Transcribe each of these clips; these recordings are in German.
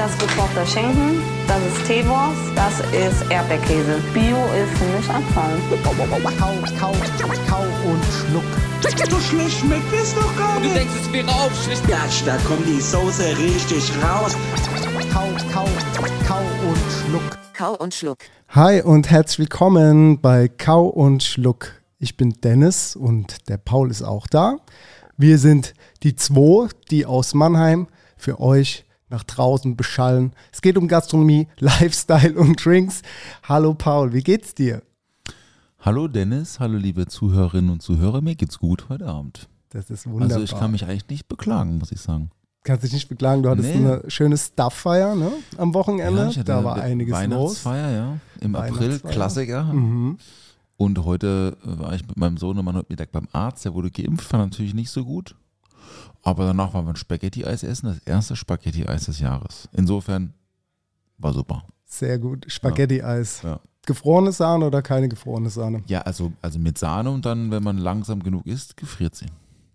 Das ist gekochter Schinken, das ist Teewurst, das ist Erdbeerkäse. Bio ist für mich Abfall. Kau, kau, kau und schluck. So schlecht schmeckt es doch gar Du nicht. denkst, es wäre aufschlicht. Gatsch, da kommt die Soße richtig raus. Kau, kau, kau und schluck. Kau und Schluck. Hi und herzlich willkommen bei Kau und Schluck. Ich bin Dennis und der Paul ist auch da. Wir sind die zwei, die aus Mannheim für euch nach draußen beschallen. Es geht um Gastronomie, Lifestyle und Drinks. Hallo Paul, wie geht's dir? Hallo Dennis, hallo liebe Zuhörerinnen und Zuhörer, mir geht's gut heute Abend. Das ist wunderbar. Also ich kann mich eigentlich nicht beklagen, muss ich sagen. Kannst dich nicht beklagen, du hattest Nee. eine schöne Stuff-Feier ne, am Wochenende. Ja, da war einiges los. Weihnachtsfeier, ja, im April. Klassiker. Mhm. Und heute war ich mit meinem Sohnemann heute Mittag beim Arzt, der wurde geimpft, war natürlich nicht so gut. Aber danach waren wir ein Spaghetti-Eis essen, das erste Spaghetti-Eis des Jahres. Insofern war super. Sehr gut. Spaghetti-Eis. Ja. Gefrorene Sahne oder keine gefrorene Sahne? Ja, also, also mit Sahne und dann, wenn man langsam genug isst, gefriert sie.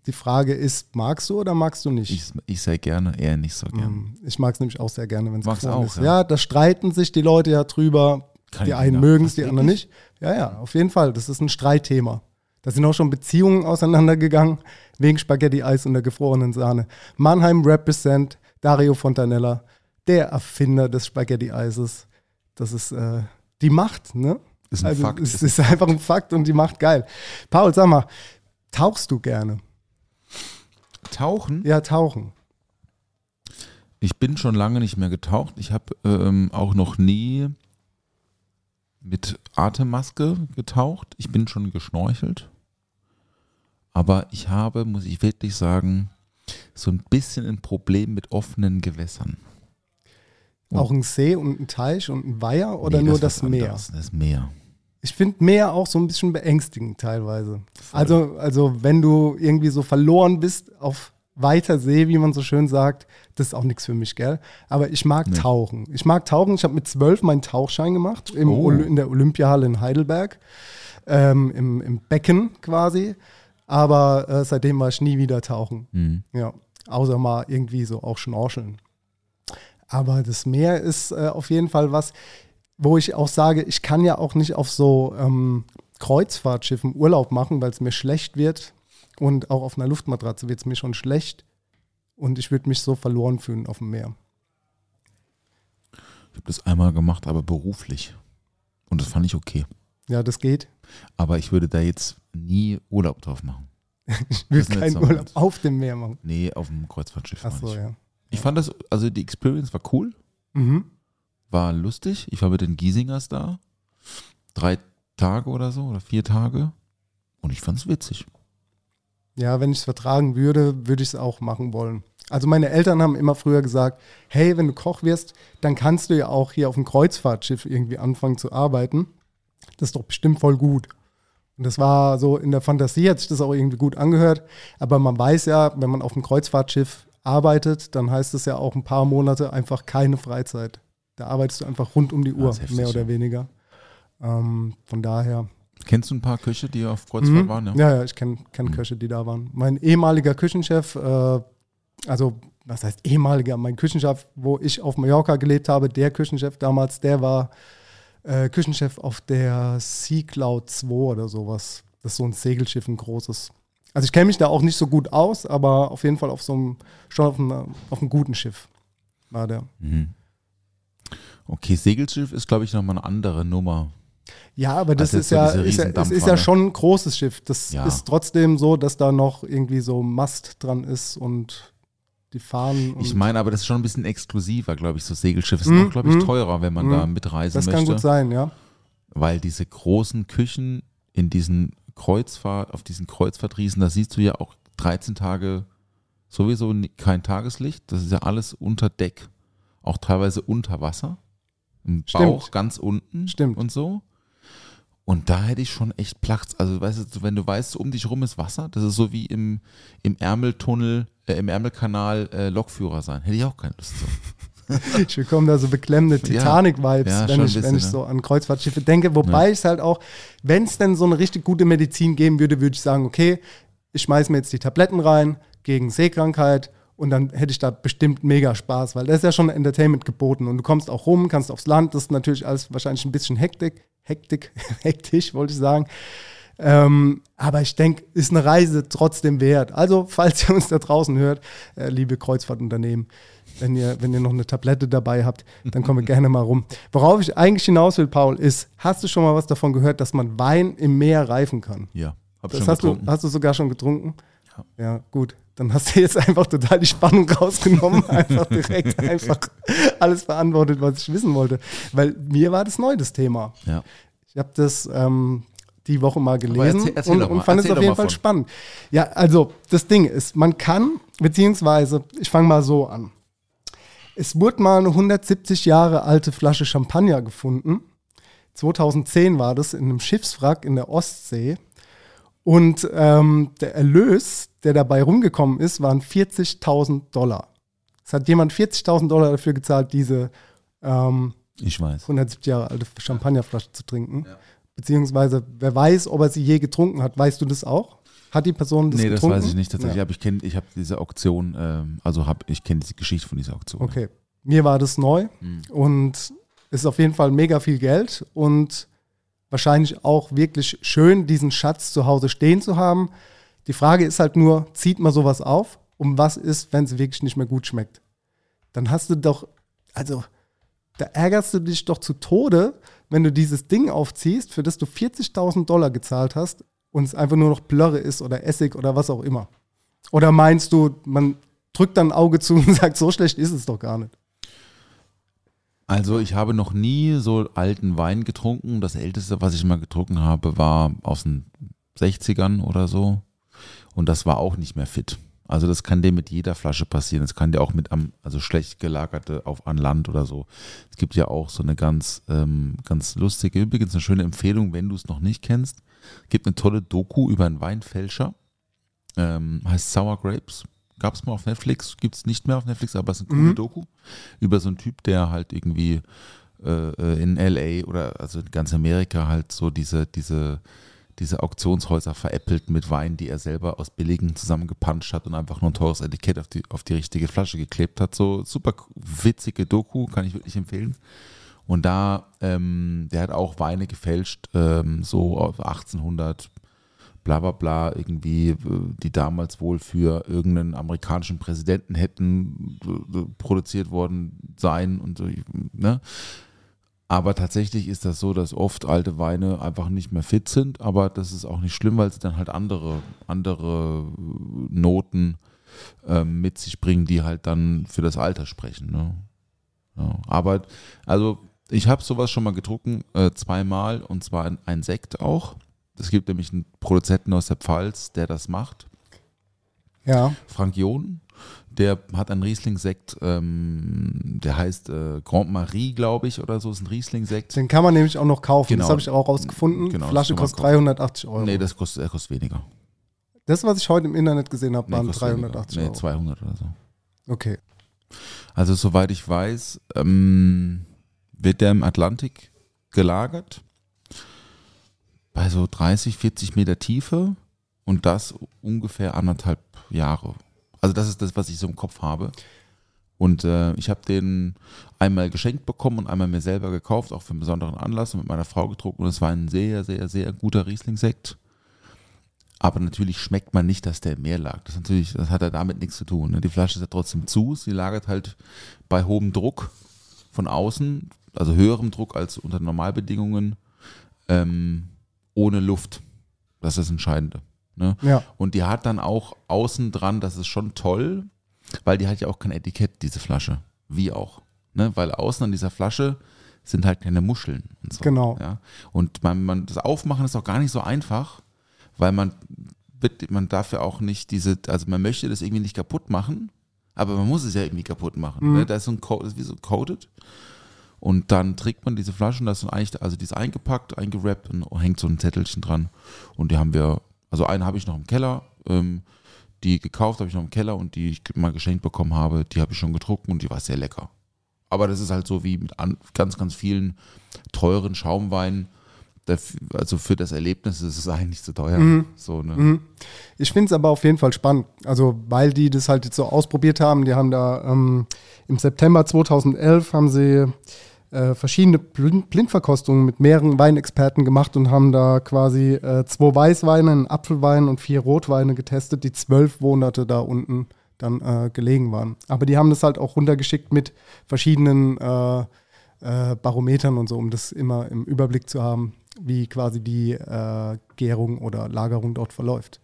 Die Frage ist, magst du oder magst du nicht? Ich, ich sehr gerne, eher nicht so gerne. Mm, Ich mag es nämlich auch sehr gerne, wenn es Magst gefroren auch, ist. ja? Ja, da streiten sich die Leute ja drüber. Kann die einen mögen es, die anderen nicht. Ja, ja, auf jeden Fall. Das ist ein Streitthema. Da sind auch schon Beziehungen auseinandergegangen wegen Spaghetti-Eis und der gefrorenen Sahne. Mannheim represent Dario Fontanella, der Erfinder des Spaghetti-Eises. Das ist äh, die Macht, ne? Ist ein also, Fakt. Es ist einfach ein Fakt und die Macht geil. Paul, sag mal, tauchst du gerne? Tauchen? Ja, tauchen. Ich bin schon lange nicht mehr getaucht. Ich habe ähm, auch noch nie mit Atemmaske getaucht. Ich bin schon geschnorchelt. Aber ich habe, muss ich wirklich sagen, so ein bisschen ein Problem mit offenen Gewässern. Oh. Auch ein See und ein Teich und ein Weiher oder Nee, nur das, was Meer? anderes. Das Meer. Ich finde Meer auch so ein bisschen beängstigend teilweise. Also, also wenn du irgendwie so verloren bist auf weiter See, wie man so schön sagt, das ist auch nichts für mich, gell? Aber ich mag Nee. Tauchen. Ich mag Tauchen. Ich habe mit zwölf meinen Tauchschein gemacht im Oh. In der Olympiahalle in Heidelberg, ähm, im, im Becken quasi. Aber äh, seitdem war ich nie wieder tauchen. Mhm. Ja, außer mal irgendwie so auch schnorcheln. Aber das Meer ist äh, auf jeden Fall was, wo ich auch sage, ich kann ja auch nicht auf so ähm, Kreuzfahrtschiffen Urlaub machen, weil es mir schlecht wird. Und auch auf einer Luftmatratze wird es mir schon schlecht. Und ich würde mich so verloren fühlen auf dem Meer. Ich habe das einmal gemacht, aber beruflich. Und das fand ich okay. Ja, das geht. Aber ich würde da jetzt nie Urlaub drauf machen. Ich will keinen Urlaub auf dem Meer machen. Nee, auf dem Kreuzfahrtschiff. Ach so, ich. ja. Ich fand das, also die Experience war cool. Mhm. war lustig. Ich war mit den Giesingers da. Drei Tage oder so oder vier Tage. Und ich fand es witzig. Ja, wenn ich es vertragen würde, würde ich es auch machen wollen. Also meine Eltern haben immer früher gesagt, hey, wenn du Koch wirst, dann kannst du ja auch hier auf dem Kreuzfahrtschiff irgendwie anfangen zu arbeiten. Das ist doch bestimmt voll gut. Und das war so, in der Fantasie hat sich das auch irgendwie gut angehört. Aber man weiß ja, wenn man auf dem Kreuzfahrtschiff arbeitet, dann heißt es ja auch ein paar Monate einfach keine Freizeit. Da arbeitest du einfach rund um die Uhr, heftig, mehr oder ja. weniger. Ähm, von daher, Kennst du ein paar Köche, die auf Kreuzfahrt Mhm. waren? Ja. Ja, ja, ich kenne kenn Mhm. Köche, die da waren. Mein ehemaliger Küchenchef, äh, also was heißt ehemaliger, mein Küchenchef, wo ich auf Mallorca gelebt habe, der Küchenchef damals, der war äh, Küchenchef auf der Sea Cloud 2 oder sowas. Das ist so ein Segelschiff, ein großes. Also ich kenne mich da auch nicht so gut aus, aber auf jeden Fall auf so einem, schon auf einem, auf einem guten Schiff war der. Mhm. Okay, Segelschiff ist, glaube ich, nochmal eine andere Nummer. Ja, aber das Also ist so ja, ist ja, es ist ja schon ein großes Schiff. Das Ja. ist trotzdem so, dass da noch irgendwie so Mast dran ist und die Fahnen. Ich meine, aber das ist schon ein bisschen exklusiver, glaube ich. So Segelschiff ist Mhm, auch, glaube ich, mhm. teurer, wenn man Mhm. da mitreisen das möchte. kann gut sein, ja. Weil diese großen Küchen in diesen Kreuzfahrt, auf diesen Kreuzfahrtriesen, da siehst du ja auch 13 Tage sowieso kein Tageslicht. Das ist ja alles unter Deck, auch teilweise unter Wasser. Im Stimmt. Bauch ganz unten Stimmt. und so. Und da hätte ich schon echt Platz. Also, weißt du, wenn du weißt, um dich rum ist Wasser, das ist so wie im, im Ärmeltunnel, äh, im Ärmelkanal äh, Lokführer sein. Hätte ich auch keine Lust zu. Ich bekomme da so beklemmende Ja. Titanic-Vibes, Ja, wenn, schon ich, wenn ich ne? so an Kreuzfahrtschiffe denke. Wobei ich es halt auch, wenn es denn so eine richtig gute Medizin geben würde, würde ich sagen, okay, ich schmeiß mir jetzt die Tabletten rein gegen Seekrankheit und dann hätte ich da bestimmt mega Spaß, weil da ist ja schon Entertainment geboten und du kommst auch rum, kannst aufs Land, das ist natürlich alles wahrscheinlich ein bisschen Hektik, Hektik, hektisch, wollte ich sagen. Ähm, aber ich denke, ist eine Reise trotzdem wert. Also, falls ihr uns da draußen hört, äh, liebe Kreuzfahrtunternehmen, wenn ihr, wenn ihr noch eine Tablette dabei habt, dann kommen wir gerne mal rum. Worauf ich eigentlich hinaus will, Paul, ist, hast du schon mal was davon gehört, dass man Wein im Meer reifen kann? Ja, hab Das schon hast du, getrunken. hast du sogar schon getrunken? Ja. gut. Dann hast du jetzt einfach total die Spannung rausgenommen, einfach direkt einfach alles beantwortet, was ich wissen wollte. Weil mir war das neu, das Thema. ja. Ich habe das ähm, die Woche mal gelesen erzähl- erzähl und, mal, und fand es erzähl auf doch jeden Fall von. spannend. Ja, also das Ding ist, man kann, beziehungsweise, ich fange mal so an. Es wurde mal eine 170 Jahre alte Flasche Champagner gefunden. 2010 war das in einem Schiffswrack in der Ostsee. Und ähm, der Erlös, der dabei rumgekommen ist, waren 40.000 Dollar. Es hat jemand 40.000 Dollar dafür gezahlt, diese ähm, Ich weiß. 170 Jahre alte Champagnerflasche zu trinken. Beziehungsweise, wer weiß, ob er sie je getrunken hat. Weißt du das auch? Hat die Person das nee, das getrunken? weiß ich nicht tatsächlich, Ja. aber ich kenne, ich habe diese Auktion, ähm, also hab, ich kenne diese Geschichte von dieser Auktion. Okay. Mir war das neu Mhm. und ist auf jeden Fall mega viel Geld und wahrscheinlich auch wirklich schön, diesen Schatz zu Hause stehen zu haben. Die Frage ist halt nur, zieht man sowas auf? Und was ist, wenn es wirklich nicht mehr gut schmeckt? Dann hast du doch, also da ärgerst du dich doch zu Tode, wenn du dieses Ding aufziehst, für das du 40.000 Dollar gezahlt hast und es einfach nur noch Plörre ist oder Essig oder was auch immer. Oder meinst du, man drückt dann ein Auge zu und sagt, so schlecht ist es doch gar nicht? Also ich habe noch nie so alten Wein getrunken. Das älteste, was ich mal getrunken habe, war aus den 60ern oder so. Und das war auch nicht mehr fit. Also das kann dir mit jeder Flasche passieren. Das kann dir auch mit am, also schlecht gelagerte auf an Land oder so. Es gibt ja auch so eine ganz, ähm, ganz lustige, übrigens eine schöne Empfehlung, wenn du es noch nicht kennst. Es gibt eine tolle Doku über einen Weinfälscher. Ähm, heißt Sour Grapes. Gab es mal auf Netflix, gibt es nicht mehr auf Netflix, aber es ist eine coole Doku über so einen Typ, der halt irgendwie äh, äh, in LA oder also in ganz Amerika halt so diese, diese, diese Auktionshäuser veräppelt mit Wein, die er selber aus billigen zusammengepanscht hat und einfach nur ein teures Etikett auf die, auf die richtige Flasche geklebt hat. So super witzige Doku, kann ich wirklich empfehlen. Und da, ähm, der hat auch Weine gefälscht, ähm, so auf 1800, bla bla bla, irgendwie, äh, die damals wohl für irgendeinen amerikanischen Präsidenten hätten äh, produziert worden sein und so, ne? Aber tatsächlich ist das so, dass oft alte Weine einfach nicht mehr fit sind, aber das ist auch nicht schlimm, weil sie dann halt andere, andere äh, Noten ähm, mit sich bringen, die halt dann für das Alter sprechen. Ne? Ja, aber also ich habe sowas schon mal getrunken, äh, zweimal, und zwar ein, ein Sekt auch. Es gibt nämlich einen Produzenten aus der Pfalz, der das macht. Ja. Frank John, der hat einen Riesling-Sekt, ähm, der heißt äh, Grand Marie, glaube ich, oder so, ist ein Riesling-Sekt. Den kann man nämlich auch noch kaufen. Genau. Das habe ich auch rausgefunden. Genau, Flasche kostet kaufen. 380 Euro. Nee, das kostet, der kostet weniger. das, was ich heute im Internet gesehen habe, Nee, waren kostet 380 weniger. Euro. Nee, 200 oder so. Okay. Also soweit ich weiß, ähm, wird der im Atlantik gelagert bei so 30, 40 Meter Tiefe und das ungefähr anderthalb Jahre. Also das ist das, was ich so im Kopf habe. Und äh, ich habe den einmal geschenkt bekommen und einmal mir selber gekauft, auch für einen besonderen Anlass und mit meiner Frau getrunken. Und es war ein sehr, sehr, sehr guter Riesling-Sekt. Aber natürlich schmeckt man nicht, dass der im Meer lag. Das, natürlich, das hat ja damit nichts zu tun. ne? Die Flasche ist ja trotzdem zu. Sie lagert halt bei hohem Druck von außen, also höherem Druck als unter Normalbedingungen, ähm, ohne Luft. Das ist das Entscheidende. Ne? Ja. Und die hat dann auch außen dran, das ist schon toll, weil die hat ja auch kein Etikett, diese Flasche. Wie auch. Ne? Weil außen an dieser Flasche sind halt keine Muscheln und so. Genau. Ja? Und man, man, das Aufmachen ist auch gar nicht so einfach, weil man wird, man darf ja auch nicht diese, also man möchte das irgendwie nicht kaputt machen, aber man muss es ja irgendwie kaputt machen. Ne? Da ist so ein Code, das ist wie so coated. Und dann trägt man diese Flaschen, das ist eigentlich, also die ist eingepackt, eingerappt und hängt so ein Zettelchen dran. Und die haben wir, also eine habe ich noch im Keller, ähm, die gekauft habe ich noch im Keller und die ich mal geschenkt bekommen habe, die habe ich schon getrunken und die war sehr lecker. Aber das ist halt so wie mit an, ganz, ganz vielen teuren Schaumweinen. Also für das Erlebnis ist es eigentlich zu teuer. So, ne? Ich finde es aber auf jeden Fall spannend. Also, weil die das halt jetzt so ausprobiert haben. Die haben da ähm, im September 2011 haben sie äh, verschiedene Blind Blindverkostungen mit mehreren Weinexperten gemacht und haben da quasi äh, zwei Weißweine, einen Apfelwein und vier Rotweine getestet, die zwölf Monate da unten dann äh, gelegen waren. Aber die haben das halt auch runtergeschickt mit verschiedenen äh, äh, Barometern und so, um das immer im Überblick zu haben, wie quasi die äh, Gärung oder Lagerung dort verläuft.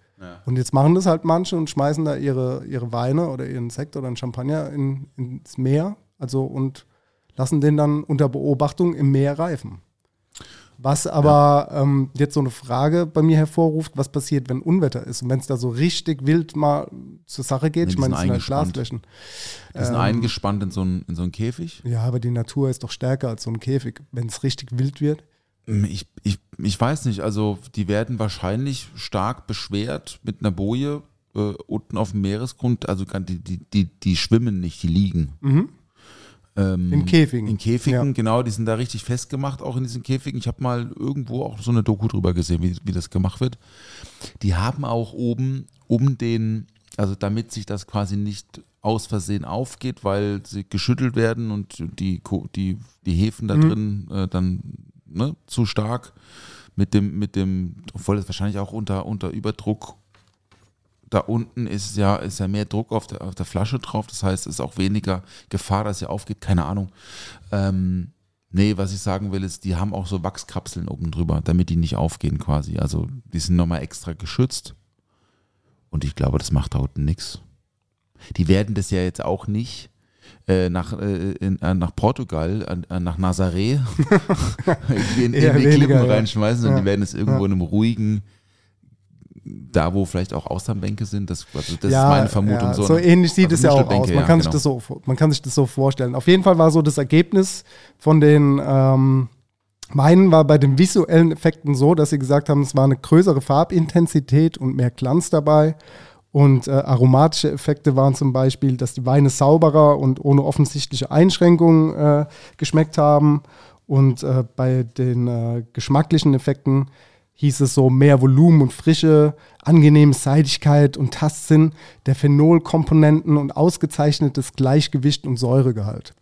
Und jetzt machen das halt manche und schmeißen da ihre, ihre Weine oder ihren Sekt oder einen Champagner in, ins Meer, also und lassen den dann unter Beobachtung im Meer reifen. Was aber ähm, jetzt so eine Frage bei mir hervorruft, was passiert, wenn Unwetter ist und wenn es da so richtig wild mal zur Sache geht. Ja, ich meine, sind das sind halt. Glasflächen. Die sind Ähm, eingespannt in so einen, in so einen Käfig. Ja, aber die Natur ist doch stärker als so ein Käfig, wenn es richtig wild wird. Ich, ich, ich weiß nicht, also die werden wahrscheinlich stark beschwert mit einer Boje äh, unten auf dem Meeresgrund. Also die, die, die, die schwimmen nicht, die liegen. Ähm, In Käfigen. In Käfigen, Ja. genau, die sind da richtig festgemacht, auch in diesen Käfigen. Ich habe mal irgendwo auch so eine Doku drüber gesehen, wie, wie das gemacht wird. Die haben auch oben um den, also damit sich das quasi nicht aus Versehen aufgeht, weil sie geschüttelt werden und die, die, die Hefen da drin äh, dann ne, zu stark mit dem, mit dem, obwohl es wahrscheinlich auch unter, unter Überdruck da unten ist ja, ist ja mehr Druck auf der, auf der Flasche drauf. Das heißt, es ist auch weniger Gefahr, dass sie aufgeht. Keine Ahnung. Ähm, nee, was ich sagen will, ist, die haben auch so Wachskapseln oben drüber, damit die nicht aufgehen quasi. Also die sind nochmal extra geschützt. Und ich glaube, das macht da unten nichts. Die werden das ja jetzt auch nicht äh, nach, äh, in, äh, nach Portugal, äh, nach Nazaré, in, in Eher die Klippen ja. reinschmeißen, sondern Ja. die werden es irgendwo Ja. in einem ruhigen, da wo vielleicht auch Austernbänke sind, das, also das ist meine Vermutung. ja, so, so, ne? ähnlich sieht Also es ja auch aus. Man, ja, kann genau. sich das so, man kann sich das so vorstellen. Auf jeden Fall war so das Ergebnis von den ähm, Weinen war bei den visuellen Effekten so, dass sie gesagt haben, es war eine größere Farbintensität und mehr Glanz dabei. Und äh, aromatische Effekte waren zum Beispiel, dass die Weine sauberer und ohne offensichtliche Einschränkungen äh, geschmeckt haben. Und äh, bei den äh, geschmacklichen Effekten hieß es so mehr Volumen und Frische, angenehme Seidigkeit und Tastsinn der Phenolkomponenten und ausgezeichnetes Gleichgewicht und Säuregehalt.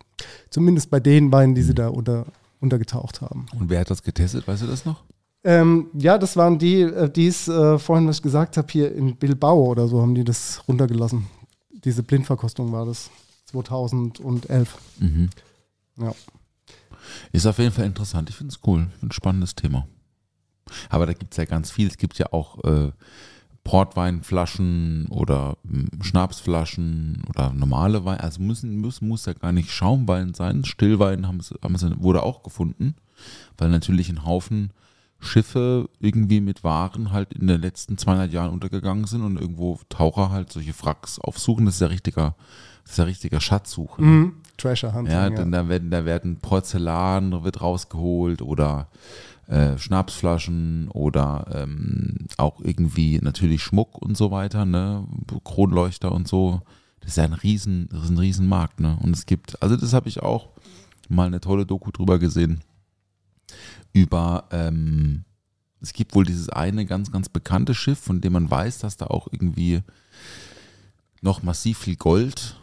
Zumindest bei den Weinen, die sie da unter, untergetaucht haben. Und wer hat das getestet, weißt du das noch? Ähm, ja, das waren die, äh, die es äh, vorhin, was ich gesagt habe, hier in Bilbao oder so, haben die das runtergelassen. Diese Blindverkostung war das 2011. Mhm. Ja. Ist auf jeden Fall interessant. Ich finde es cool. Ich finde ein spannendes Thema. Aber da gibt es ja ganz viel. Es gibt ja auch äh, Portweinflaschen oder ähm, Schnapsflaschen oder normale Wein. Also müssen, muss, muss ja gar nicht Schaumwein sein. Stillwein haben sie, haben sie, wurde auch gefunden, weil natürlich ein Haufen Schiffe irgendwie mit Waren halt in den letzten 200 Jahren untergegangen sind und irgendwo Taucher halt solche Wracks aufsuchen. Das ist ja richtiger, das ist ja richtiger Schatzsuche. ne? Mhm. Treasure Hunting. Ja, Ja, denn da werden, da werden Porzellan wird rausgeholt oder äh, Schnapsflaschen oder ähm, auch irgendwie natürlich Schmuck und so weiter, ne? Kronleuchter und so. Das ist ja ein riesen, das ist ein riesen Markt, ne? Und es gibt, also das habe ich auch mal eine tolle Doku drüber gesehen. Über, ähm, es gibt wohl dieses eine ganz, ganz bekannte Schiff, von dem man weiß, dass da auch irgendwie noch massiv viel Gold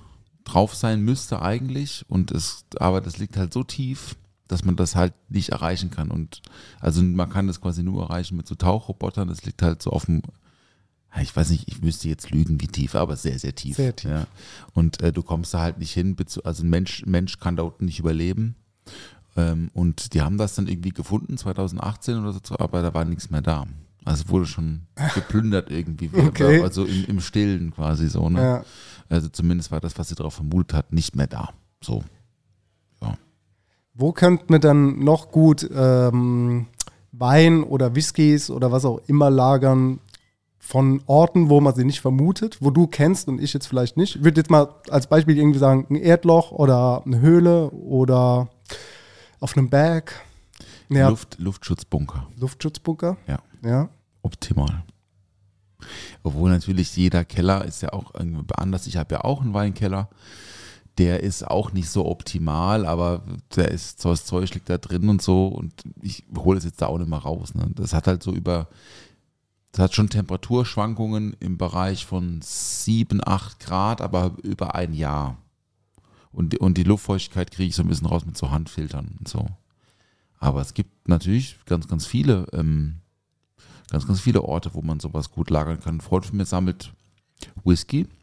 drauf sein müsste eigentlich und es, aber das liegt halt so tief, dass man das halt nicht erreichen kann und also man kann das quasi nur erreichen mit so Tauchrobotern, das liegt halt so auf dem ich weiß nicht, ich müsste jetzt lügen, wie tief, aber sehr, sehr tief. Sehr tief. Ja. Und äh, du kommst da halt nicht hin, also ein Mensch, Mensch kann da unten nicht überleben. Ähm, und die haben das dann irgendwie gefunden, 2018 oder so, aber da war nichts mehr da. Also wurde schon geplündert irgendwie, Okay. also im, im Stillen quasi so. Ne? Ja. Also zumindest war das, was sie darauf vermutet hat, nicht mehr da. So. Wo könnte man dann noch gut ähm, Wein oder Whiskys oder was auch immer lagern, von Orten, wo man sie nicht vermutet, wo du kennst und ich jetzt vielleicht nicht. Ich würde jetzt mal als Beispiel irgendwie sagen, ein Erdloch oder eine Höhle oder auf einem Berg. Ja, Luft, Luftschutzbunker. Luftschutzbunker. Ja, Ja. optimal. Obwohl natürlich jeder Keller ist ja auch irgendwie anders. Ich habe ja auch einen Weinkeller. Der ist auch nicht so optimal, aber der ist, das Zeug liegt da drin und so. Und ich hole es jetzt da auch nicht mal raus. Ne? Das hat halt so über, das hat schon Temperaturschwankungen im Bereich von 7, 8 Grad, aber über ein Jahr. Und, und die Luftfeuchtigkeit kriege ich so ein bisschen raus mit so Handfiltern und so. Aber es gibt natürlich ganz, ganz viele, ähm, ganz, ganz viele Orte, wo man sowas gut lagern kann. Ein Freund von mir sammelt Whisky. Ist Ex äh, ex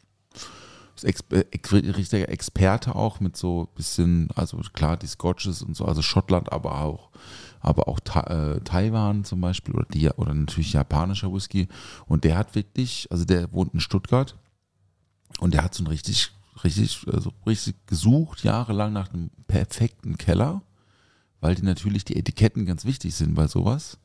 richtiger Experte auch mit so ein bisschen, also klar, die Scotches und so, also Schottland, aber auch, aber auch Ta äh, Taiwan zum Beispiel oder, die, oder natürlich japanischer Whisky. Und der hat wirklich, also der wohnt in Stuttgart und der hat so ein richtig, richtig, also richtig gesucht, jahrelang nach einem perfekten Keller, weil die natürlich die Etiketten ganz wichtig sind bei sowas.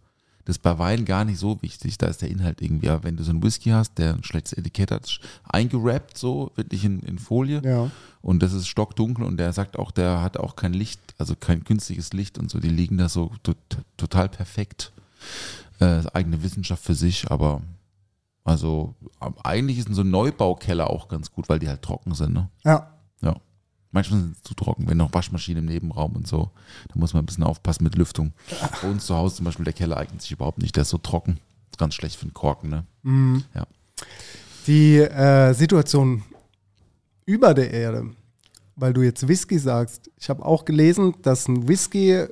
Das ist bei Wein gar nicht so wichtig. Da ist der Inhalt irgendwie, aber wenn du so einen Whisky hast, der ein schlechtes Etikett hat, eingerappt so, wirklich in, in Folie. Ja. Und das ist stockdunkel und der sagt auch, der hat auch kein Licht, also kein künstliches Licht und so. Die liegen da so tot, total perfekt. Äh, eigene Wissenschaft für sich, aber also eigentlich ist so ein Neubaukeller auch ganz gut, weil die halt trocken sind. Ne? Ja. Manchmal sind sie zu trocken, wenn noch Waschmaschine im Nebenraum und so. Da muss man ein bisschen aufpassen mit Lüftung. Bei uns zu Hause zum Beispiel, der Keller eignet sich überhaupt nicht. Der ist so trocken. Ist ganz schlecht für den Korken, ne? Ja. Die äh, Situation über der Erde, weil du jetzt Whisky sagst. Ich habe auch gelesen, dass ein Whisky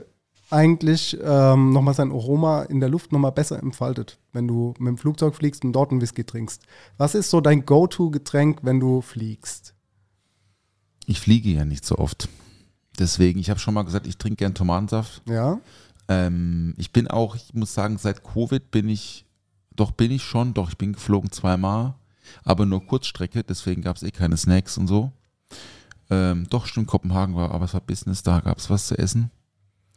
eigentlich ähm, nochmal sein Aroma in der Luft nochmal besser entfaltet, wenn du mit dem Flugzeug fliegst und dort einen Whisky trinkst. Was ist so dein Go-To-Getränk, wenn du fliegst? Ich fliege ja nicht so oft. Deswegen, ich habe schon mal gesagt, ich trinke gern Tomatensaft. Ja? Ähm, ich bin auch, ich muss sagen, seit Covid bin ich, doch bin ich schon, doch, ich bin geflogen zweimal, aber nur Kurzstrecke, deswegen gab es eh keine Snacks und so. Ähm, doch, stimmt, Kopenhagen war, aber es war Business, da gab es was zu essen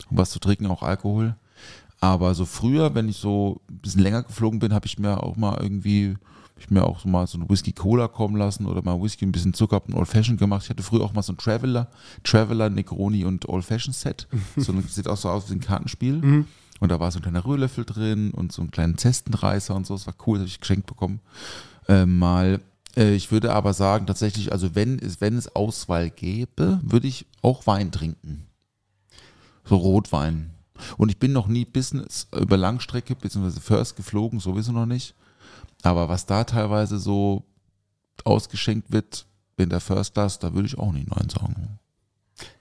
und was zu trinken, auch Alkohol. Aber so früher, wenn ich so ein bisschen länger geflogen bin, habe ich mir auch mal irgendwie, ich mir auch mal so ein Whisky Cola kommen lassen oder mal Whisky, ein bisschen Zucker, ein Old Fashioned gemacht. Ich hatte früher auch mal so ein Traveler, Traveler, Negroni und Old Fashioned Set. So ein, sieht auch so aus wie ein Kartenspiel. Und da war so ein kleiner Rührlöffel drin und so einen kleinen Zestenreißer und so. Das war cool, das habe ich geschenkt bekommen. Äh, mal. Äh, ich würde aber sagen, tatsächlich, also wenn es, wenn es Auswahl gäbe, würde ich auch Wein trinken. So Rotwein. Und ich bin noch nie Business über Langstrecke bzw. First geflogen, sowieso noch nicht. Aber was da teilweise so ausgeschenkt wird in der First Class, da würde ich auch nicht Nein sagen.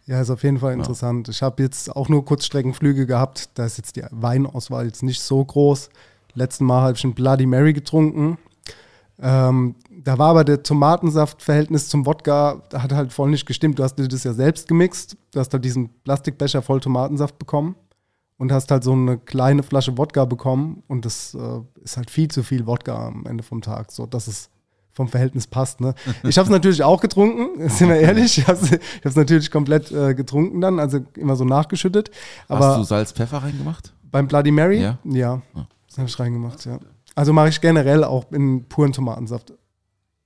Ja, ist auf jeden Fall interessant. Ich habe jetzt auch nur Kurzstreckenflüge gehabt. Da ist jetzt die Weinauswahl jetzt nicht so groß. Letzten Mal habe ich einen Bloody Mary getrunken. Ähm, da war aber der Tomatensaftverhältnis zum Wodka, da hat halt voll nicht gestimmt. Du hast dir das ja selbst gemixt. Du hast halt diesen Plastikbecher voll Tomatensaft bekommen und hast halt so eine kleine Flasche Wodka bekommen. Und das äh, ist halt viel zu viel Wodka am Ende vom Tag, so dass es vom Verhältnis passt. Ne? Ich habe es natürlich auch getrunken, sind wir ehrlich. Ich habe es natürlich komplett äh, getrunken dann, also immer so nachgeschüttet. Aber Hast du Salz, Pfeffer reingemacht? beim Bloody Mary? Ja? Ja, Ah. das habe ich reingemacht, ja. Also mache ich generell auch in puren Tomatensaft.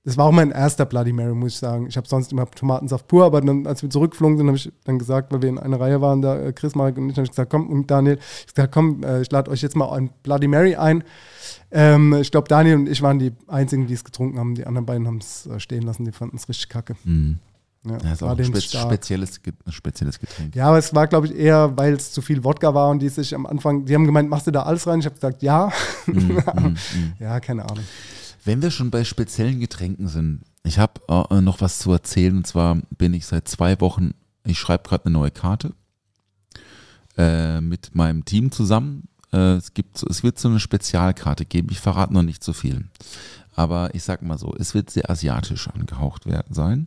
Das war auch mein erster Bloody Mary, muss ich sagen. Ich habe sonst immer Tomatensaft pur, aber dann, als wir zurückgeflogen sind, habe ich dann gesagt, weil wir in einer Reihe waren, da äh, Chris, Marek und ich, habe ich gesagt, komm, und Daniel, ich gesagt, komm, äh, ich lade euch jetzt mal ein Bloody Mary ein. Ähm, ich glaube, Daniel und ich waren die einzigen, die es getrunken haben. Die anderen beiden haben es äh, stehen lassen, die fanden es richtig kacke. Mhm. Ja, Das ist war auch ein spe stark. spezielles, spezielles Getränk. Ja, aber es war, glaube ich, eher, weil es zu viel Wodka war und die sich am Anfang, die haben gemeint, machst du da alles rein? Ich habe gesagt, ja. Mhm, ja, keine Ahnung. Wenn wir schon bei speziellen Getränken sind, ich habe äh, noch was zu erzählen. Und zwar bin ich seit zwei Wochen, ich schreibe gerade eine neue Karte äh, mit meinem Team zusammen. Äh, es, gibt, es wird so eine Spezialkarte geben. Ich verrate noch nicht so viel. Aber ich sag mal so, es wird sehr asiatisch angehaucht werden, sein.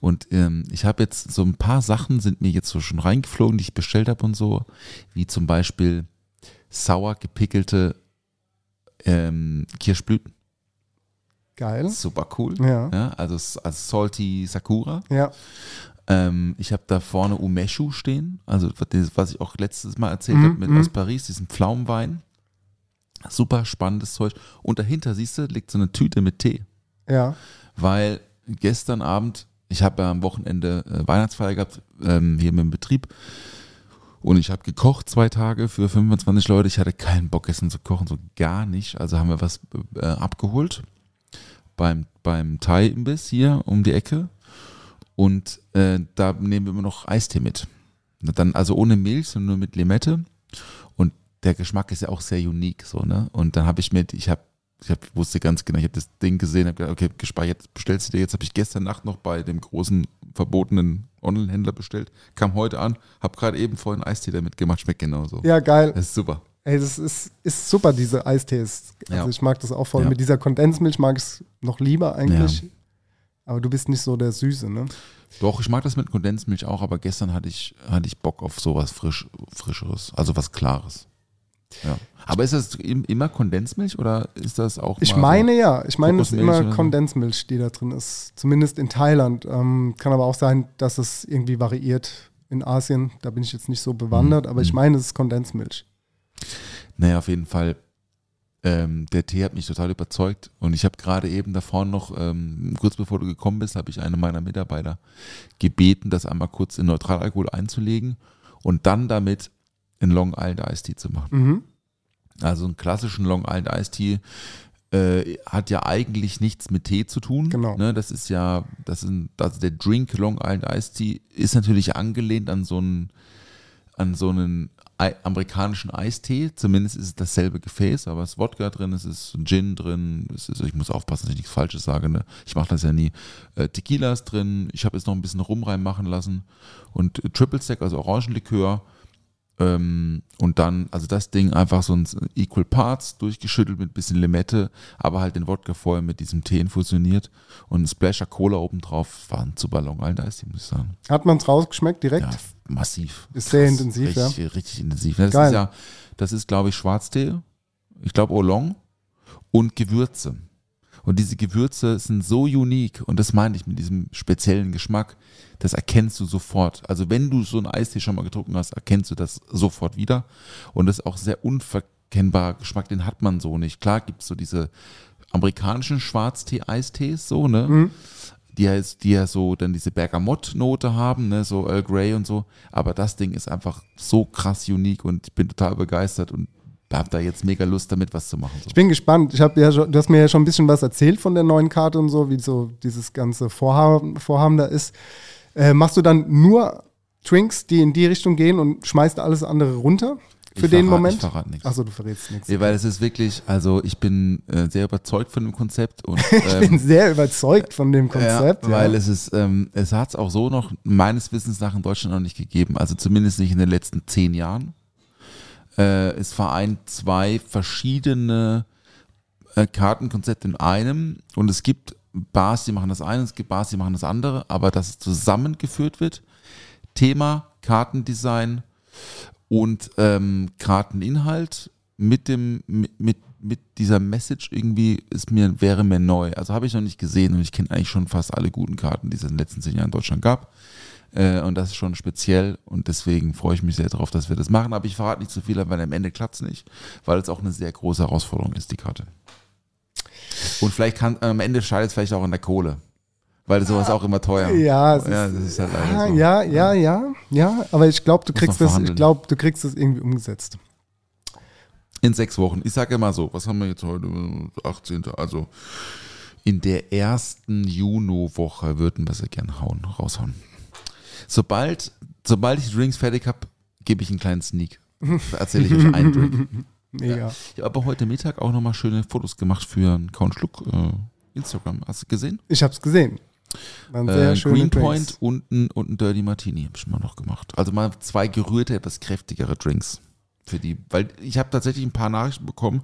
Und ähm, ich habe jetzt so ein paar Sachen sind mir jetzt so schon reingeflogen, die ich bestellt habe und so, wie zum Beispiel sauer gepickelte ähm, Kirschblüten. Geil. Super cool. Ja. Ja, also, also Salty Sakura. Ja. Ähm, ich habe da vorne Umeshu stehen, also was ich auch letztes Mal erzählt Mhm, habe mit mhm. aus Paris, diesen Pflaumenwein. Super spannendes Zeug. Und dahinter, siehst du, liegt so eine Tüte mit Tee. Ja. Weil gestern Abend, ich habe ja am Wochenende äh, Weihnachtsfeier gehabt, ähm, hier mit dem Betrieb. Und ich habe gekocht zwei Tage für 25 Leute. Ich hatte keinen Bock, Essen zu kochen, so gar nicht. Also haben wir was äh, abgeholt beim, beim Thai-Imbiss hier um die Ecke. Und äh, da nehmen wir immer noch Eistee mit. Dann also ohne Milch, sondern nur mit Limette. Und der Geschmack ist ja auch sehr unique, so, ne? Und dann habe ich mit, ich habe, ich hab, wusste ganz genau, ich habe das Ding gesehen, habe gedacht, okay, gespeichert, bestellst du dir jetzt, habe ich gestern Nacht noch bei dem großen verbotenen Online-Händler bestellt, kam heute an, habe gerade eben vorhin Eistee damit gemacht, schmeckt genauso. Ja, geil. Das ist super. Ey, das ist, ist super, diese Eistees. Also Ja. ich mag das auch voll. Ja. Mit dieser Kondensmilch mag ich es noch lieber eigentlich. Aber du bist nicht so der Süße, ne? Doch, ich mag das mit Kondensmilch auch, aber gestern hatte ich, hatte ich Bock auf sowas frisch, Frischeres, also was Klares. Ja. Aber ist das im- immer Kondensmilch oder ist das auch Ich meine ja, ich meine, es ist immer so? Kondensmilch, die da drin ist. Zumindest in Thailand. Ähm, kann aber auch sein, dass es irgendwie variiert in Asien. Da bin ich jetzt nicht so bewandert, aber ich Mhm. meine, es ist Kondensmilch. Naja, auf jeden Fall. Ähm, der Tee hat mich total überzeugt und ich habe gerade eben davor noch, ähm, kurz bevor du gekommen bist, habe ich eine meiner Mitarbeiter gebeten, das einmal kurz in Neutralalkohol einzulegen und dann damit in Long Island Iced Tea zu machen. Mhm. Also einen klassischen Long Island Iced Tea äh, hat ja eigentlich nichts mit Tee zu tun. Genau. Ne, das ist ja, das ist, also der Drink Long Island Iced Tea ist natürlich angelehnt an so einen, an so einen Ei- amerikanischen Eistee. Zumindest ist es dasselbe Gefäß, aber es ist Wodka drin, es ist Gin drin, es ist, ich muss aufpassen, dass ich nichts Falsches sage. Ne? Ich mache das ja nie. Äh, Tequila ist drin, ich habe jetzt noch ein bisschen Rum reinmachen lassen und äh, Triple Stack, also Orangenlikör. Ähm, und dann, also das Ding einfach so ein Equal Parts durchgeschüttelt mit ein bisschen Limette, aber halt den Wodka vorher mit diesem Tee infusioniert und ein Splasher Cola obendrauf. War ein super Long Island Iced Tea, muss ich sagen. Hat man es rausgeschmeckt direkt? Ja, massiv. Ist sehr intensiv, richtig, Richtig intensiv. Das Geil. ist ja, das ist, glaube ich, Schwarztee, ich glaube Oolong und Gewürze. Und diese Gewürze sind so unique und das meine ich mit diesem speziellen Geschmack, das erkennst du sofort. Also wenn du so einen Eistee schon mal getrunken hast, erkennst du das sofort wieder. Und das ist auch sehr unverkennbarer Geschmack, den hat man so nicht. Klar gibt es so diese amerikanischen Schwarztee-Eistees, so, ne? die ja, die ja so dann diese Bergamott-Note haben, ne, so Earl Grey und so. Aber das Ding ist einfach so krass unique und ich bin total begeistert und habe da jetzt mega Lust damit was zu machen. So. Ich bin gespannt. Ich ja schon, du hast mir ja schon ein bisschen was erzählt von der neuen Karte und so, wie so dieses ganze Vorhaben, Vorhaben da ist. Äh, machst du dann nur Drinks, die in die Richtung gehen und schmeißt alles andere runter für Ich den verrat- Moment? Ich verrate nichts. Achso, du verrätst nichts. Nee, weil es ist wirklich, also ich bin äh, sehr überzeugt von dem Konzept und Ich bin ähm, sehr überzeugt von dem Konzept. Ja, weil es ist, ähm, es hat es auch so noch meines Wissens nach in Deutschland noch nicht gegeben. Also zumindest nicht in den letzten zehn Jahren. Äh, es vereint zwei verschiedene äh, Kartenkonzepte in einem und es gibt Bars, die machen das eine, es gibt Bars, die machen das andere, aber dass es zusammengeführt wird. Thema, Kartendesign und ähm, Karteninhalt mit dem mit, mit, dieser Message irgendwie ist mir wäre mir neu. Also habe ich noch nicht gesehen und ich kenne eigentlich schon fast alle guten Karten, die es in den letzten zehn Jahren in Deutschland gab. Äh, und das ist schon speziell und deswegen freue ich mich sehr darauf, dass wir das machen. Aber ich verrate nicht zu viel, weil am Ende klappt es nicht, weil es auch eine sehr große Herausforderung ist, die Karte. Und vielleicht kann am Ende scheidet es vielleicht auch an der Kohle. Weil sowas auch immer teuer. Ja, ja ist- halt Ah, so. ja, ja, ja, ja, aber ich glaube, du Muss kriegst das, ich glaube, du kriegst das irgendwie umgesetzt. In sechs Wochen. Ich sage immer so, was haben wir jetzt heute? 18. Also in der ersten Juni-Woche würden wir sie gern hauen, raushauen. Sobald, sobald ich die Drinks fertig habe, gebe ich einen kleinen Sneak. Erzähle ich euch einen Drink. Mega. Ich habe aber heute Mittag auch nochmal schöne Fotos gemacht für einen Count Schluck äh, Instagram. Hast du gesehen? Ich habe es gesehen. Waren sehr Äh, Greenpoint und ein, und ein Dirty Martini habe ich mal noch gemacht. Also mal zwei gerührte, etwas kräftigere Drinks. Für die, weil ich habe tatsächlich ein paar Nachrichten bekommen,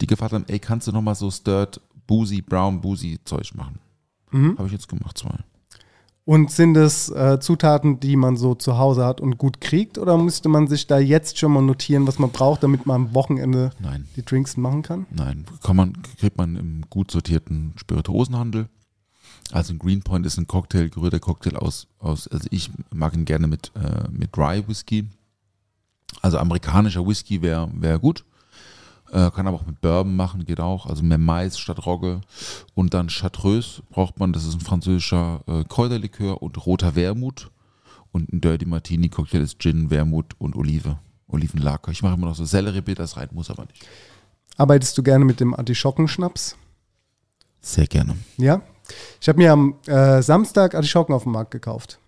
die gefragt haben, ey, kannst du nochmal so Stirred, Boozy, Brown, Boozy Zeug machen? Mhm. Habe ich jetzt gemacht, zwei. Und sind es äh, Zutaten, die man so zu Hause hat und gut kriegt? Oder müsste man sich da jetzt schon mal notieren, was man braucht, damit man am Wochenende Nein, die Drinks machen kann? nein. Kann man, kriegt man im gut sortierten Spirituosenhandel. Also ein Greenpoint ist ein Cocktail, gerührter Cocktail aus, aus also ich mag ihn gerne mit, äh, mit Dry Whisky. Also amerikanischer Whisky wäre wär gut. Äh, kann aber auch mit Bourbon machen, geht auch. Also mehr Mais statt Rogge. Und dann Chartreuse braucht man, das ist ein französischer äh, Kräuterlikör und roter Wermut. Und ein Dirty Martini Cocktail ist Gin, Wermut und Olive. Olivenlaker. Ich mache immer noch so Selleriebitters rein, muss aber nicht. Arbeitest du gerne mit dem Artischockenschnaps? Sehr gerne. Ja. Ich habe mir am äh, Samstag Artischocken auf dem Markt gekauft.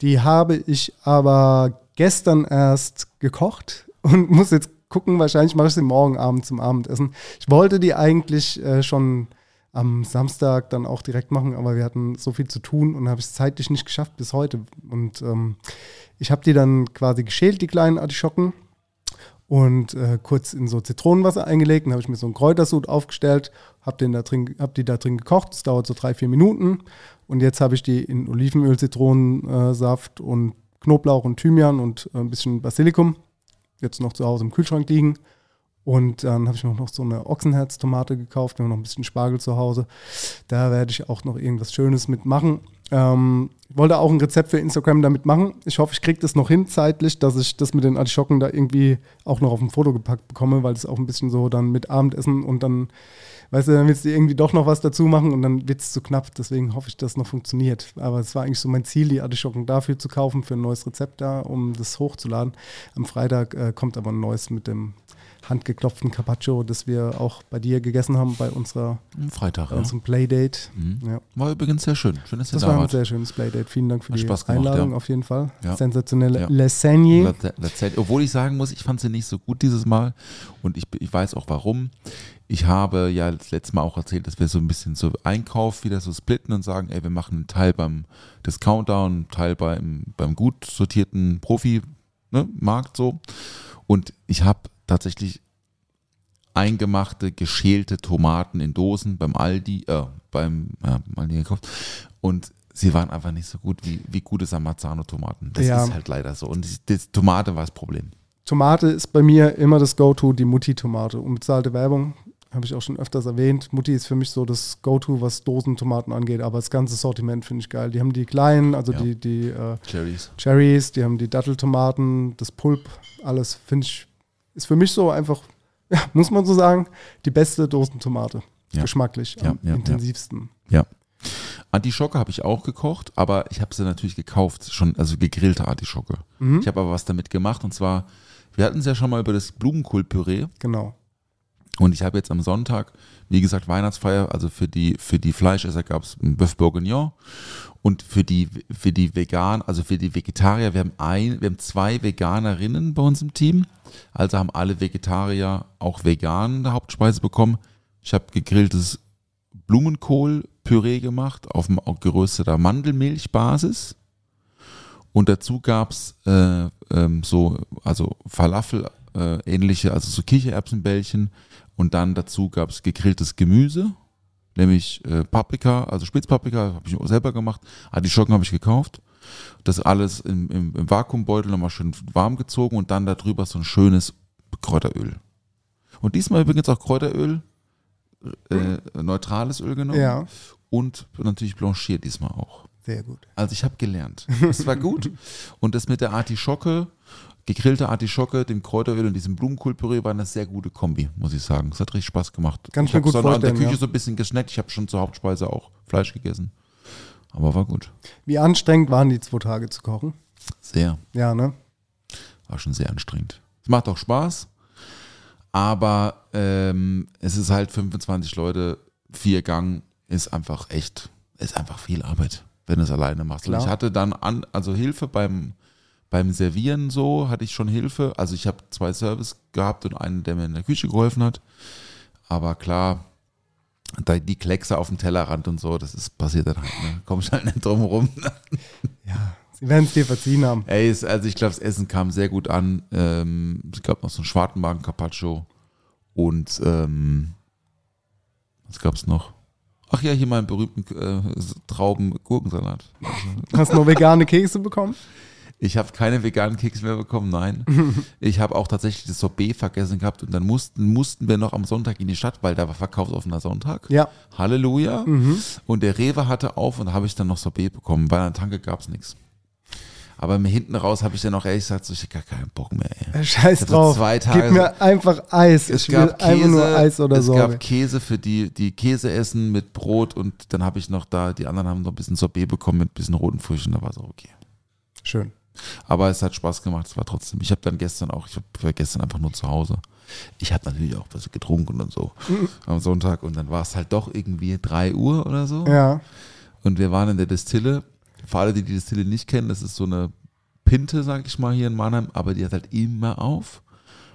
Die habe ich aber gestern erst gekocht und muss jetzt gucken, wahrscheinlich mache ich sie morgen Abend zum Abendessen. Ich wollte die eigentlich äh, schon am Samstag dann auch direkt machen, aber wir hatten so viel zu tun und habe es zeitlich nicht geschafft bis heute. Und ähm, ich habe die dann quasi geschält, die kleinen Artischocken, und äh, kurz in so Zitronenwasser eingelegt. Dann habe ich mir so einen Kräutersud aufgestellt, habe hab die da drin gekocht. Das dauert so drei, vier Minuten. Und jetzt habe ich die in Olivenöl, Zitronensaft und Knoblauch und Thymian und äh, ein bisschen Basilikum jetzt noch zu Hause im Kühlschrank liegen. Und dann habe ich mir noch so eine Ochsenherztomate gekauft, wir haben noch ein bisschen Spargel zu Hause. Da werde ich auch noch irgendwas Schönes mitmachen. Ähm, ich wollte auch ein Rezept für Instagram damit machen. Ich hoffe, ich kriege das noch hin zeitlich, dass ich das mit den Artischocken da irgendwie auch noch auf ein Foto gepackt bekomme, weil das auch ein bisschen so dann mit Abendessen und dann, weißt du, dann willst du irgendwie doch noch was dazu machen und dann wird es zu knapp. Deswegen hoffe ich, dass es noch funktioniert. Aber es war eigentlich so mein Ziel, die Artischocken dafür zu kaufen, für ein neues Rezept da, um das hochzuladen. Am Freitag äh, kommt aber ein neues mit dem handgeklopften Carpaccio, das wir auch bei dir gegessen haben bei unserer Freitag, bei ja. unserem Playdate. Mhm. Ja. War übrigens sehr schön. Schön, dass ihr Das da war ein sehr schönes Playdate. Vielen Dank für Hat die gemacht, Einladung ja. auf jeden Fall. Ja. Sensationelle Ja. Lasagne. La- La- Obwohl ich sagen muss, ich fand sie nicht so gut dieses Mal und ich, ich weiß auch warum. Ich habe ja das letzte Mal auch erzählt, dass wir so ein bisschen so Einkauf wieder so splitten und sagen, ey, wir machen einen Teil beim Discounter und einen Teil beim, beim gut sortierten Profi-Markt so. Und ich habe tatsächlich eingemachte, geschälte Tomaten in Dosen beim Aldi, äh, beim, ja, beim Aldi gekauft. Und sie waren einfach nicht so gut wie, wie gute Samazano-Tomaten. Das Ja. ist halt leider so. Und die, die Tomate war das Problem. Tomate ist bei mir immer das Go-To, die Mutti-Tomate. Unbezahlte Werbung, habe ich auch schon öfters erwähnt. Mutti ist für mich so das Go-To, was Dosentomaten angeht. Aber das ganze Sortiment finde ich geil. Die haben die kleinen, also Ja. die, die äh, Cherries. Cherries, die haben die Datteltomaten, das Pulp, alles finde ich, ist für mich so einfach, ja, muss man so sagen, die beste Dosentomate. Ja. Geschmacklich, am intensivsten. Ja. Artischocke habe ich auch gekocht, aber ich habe sie natürlich gekauft, schon, also gegrillte Artischocke. Mhm. Ich habe aber was damit gemacht und zwar, wir hatten es ja schon mal über das Blumenkohlpüree Genau. Und ich habe jetzt am Sonntag, wie gesagt, Weihnachtsfeier, also für die, für die Fleischesser gab es ein Bœuf Bourguignon und für die, für die Vegan, also für die Vegetarier, wir haben ein, wir haben zwei Veganerinnen bei uns im Team, also haben alle Vegetarier auch vegan eine Hauptspeise bekommen. Ich habe gegrilltes Blumenkohlpüree gemacht auf gerösteter Mandelmilchbasis. Und dazu gab es äh, ähm, so, also Falafel äh, ähnliche, also so Kichererbsenbällchen. Und dann dazu gab es gegrilltes Gemüse, nämlich äh, Paprika, also Spitzpaprika habe ich selber gemacht. Artischocken habe ich gekauft. Das alles im, im, im Vakuumbeutel nochmal schön warm gezogen und dann darüber so ein schönes Kräuteröl. Und diesmal übrigens auch Kräuteröl, äh, neutrales Öl genommen. Ja, Und natürlich blanchiert diesmal auch. sehr gut. Also ich habe gelernt. Es war gut. Und das mit der Artischocke, gegrillte Artischocke, dem Kräuteröl und diesem Blumenkohlpüree war eine sehr gute Kombi, muss ich sagen. Es hat richtig Spaß gemacht. Ich mir hab gut so an der vorstellen, Küche ja. so ein bisschen gesnackt. Ich habe schon zur Hauptspeise auch Fleisch gegessen. Aber war gut. Wie anstrengend waren die zwei Tage zu kochen? Sehr. Ja, ne? War schon sehr anstrengend. Es macht auch Spaß, aber ähm, es ist halt 25 Leute, vier Gang, ist einfach echt, ist einfach viel Arbeit, wenn du es alleine machst. Und ich hatte dann an, also Hilfe beim, beim Servieren so, hatte ich schon Hilfe. Also ich habe zwei Service gehabt und einen, der mir in der Küche geholfen hat. Aber klar, da die Kleckse auf dem Tellerrand und so, das ist passiert dann halt, ne? Komm ich halt nicht drum rum. Ja, sie werden es dir verziehen haben. Ey, also ich glaube, das Essen kam sehr gut an. Ähm, es gab noch so einen Schwartenmagen Carpaccio und ähm, was gab es noch? Ach ja, hier meinen berühmten äh, Trauben-Gurkensalat. Hast du noch vegane Kekse bekommen? Ich habe keine veganen Kekse mehr bekommen, nein. ich habe auch tatsächlich das Sorbet vergessen gehabt und dann mussten, mussten wir noch am Sonntag in die Stadt, weil da war verkaufsoffener Sonntag. Ja. Halleluja. Und der Rewe hatte auf und da habe ich dann noch Sorbet bekommen, weil an der Tanke gab es nichts. Aber hinten raus habe ich dann auch ehrlich gesagt, so, ich hab gar keinen Bock mehr. Ey. Scheiß hab so drauf. zwei Tage Gib mir einfach Eis. Es ich gab, einfach nur Käse, Eis oder es so. gab Käse für die, die Käse essen mit Brot und dann habe ich noch da, die anderen haben noch ein bisschen Sorbet bekommen mit ein bisschen roten Früchten, da war es auch okay. Schön. Aber es hat Spaß gemacht, es war trotzdem. Ich habe dann gestern auch, ich war gestern einfach nur zu Hause. Ich habe natürlich auch was getrunken und so Mhm. am Sonntag und dann war es halt doch irgendwie 3 Uhr oder so. Ja. Und wir waren in der Distille. Für alle, die die Distille nicht kennen, das ist so eine Pinte, sag ich mal, hier in Mannheim, aber die hat halt immer auf.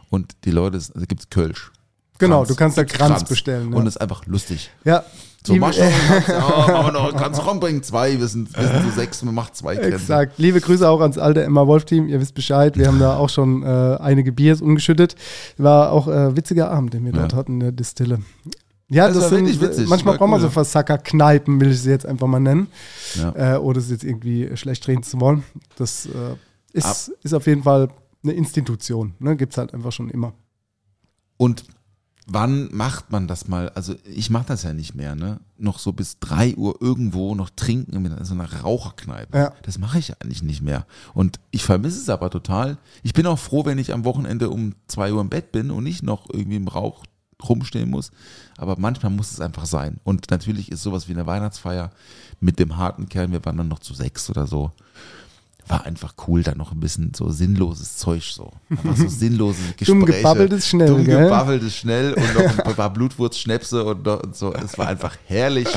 Und die Leute, es also gibt Kölsch. Genau, Kranz. du kannst da Gibt's Kranz bestellen, ja. Und es ist einfach lustig. Ja. So, Die- mach schon, ja, aber noch, kannst du ranbringen, zwei, wir sind, wir sind so sechs, man macht zwei Grenzen. Exakt. Liebe Grüße auch ans alte Emma Wolf-Team. Ihr wisst Bescheid. Wir haben da auch schon äh, einige Biers umgeschüttet. War auch äh, witziger Abend, den wir dort Ja. hatten in der Distille. Ja, Das das, sind, wirklich witzig. manchmal braucht man cool, so ja. Versacker-Kneipen, will ich sie jetzt einfach mal nennen. Ja. Äh, ohne es jetzt irgendwie schlecht reden zu wollen. Das äh, ist, Ab- ist auf jeden Fall eine Institution. Ne? Gibt es halt einfach schon immer. Und wann macht man das mal? Also ich mache das ja nicht mehr, ne? Noch so bis 3 Uhr irgendwo noch trinken in so einer Raucherkneipe. Ja. Das mache ich eigentlich nicht mehr. Und ich vermisse es aber total. Ich bin auch froh, wenn ich am Wochenende um 2 Uhr im Bett bin und nicht noch irgendwie im Rauch rumstehen muss. Aber manchmal muss es einfach sein. Und natürlich ist sowas wie eine Weihnachtsfeier mit dem harten Kern, wir waren dann noch zu sechs oder so. War einfach cool, dann noch ein bisschen so sinnloses Zeug so. Einfach so sinnlose Gespräche. Dumm gebabbelt ist schnell, Dumm gebabbelt ist schnell und noch ein paar Blutwurzschnäpse und, so. Es war einfach herrlich.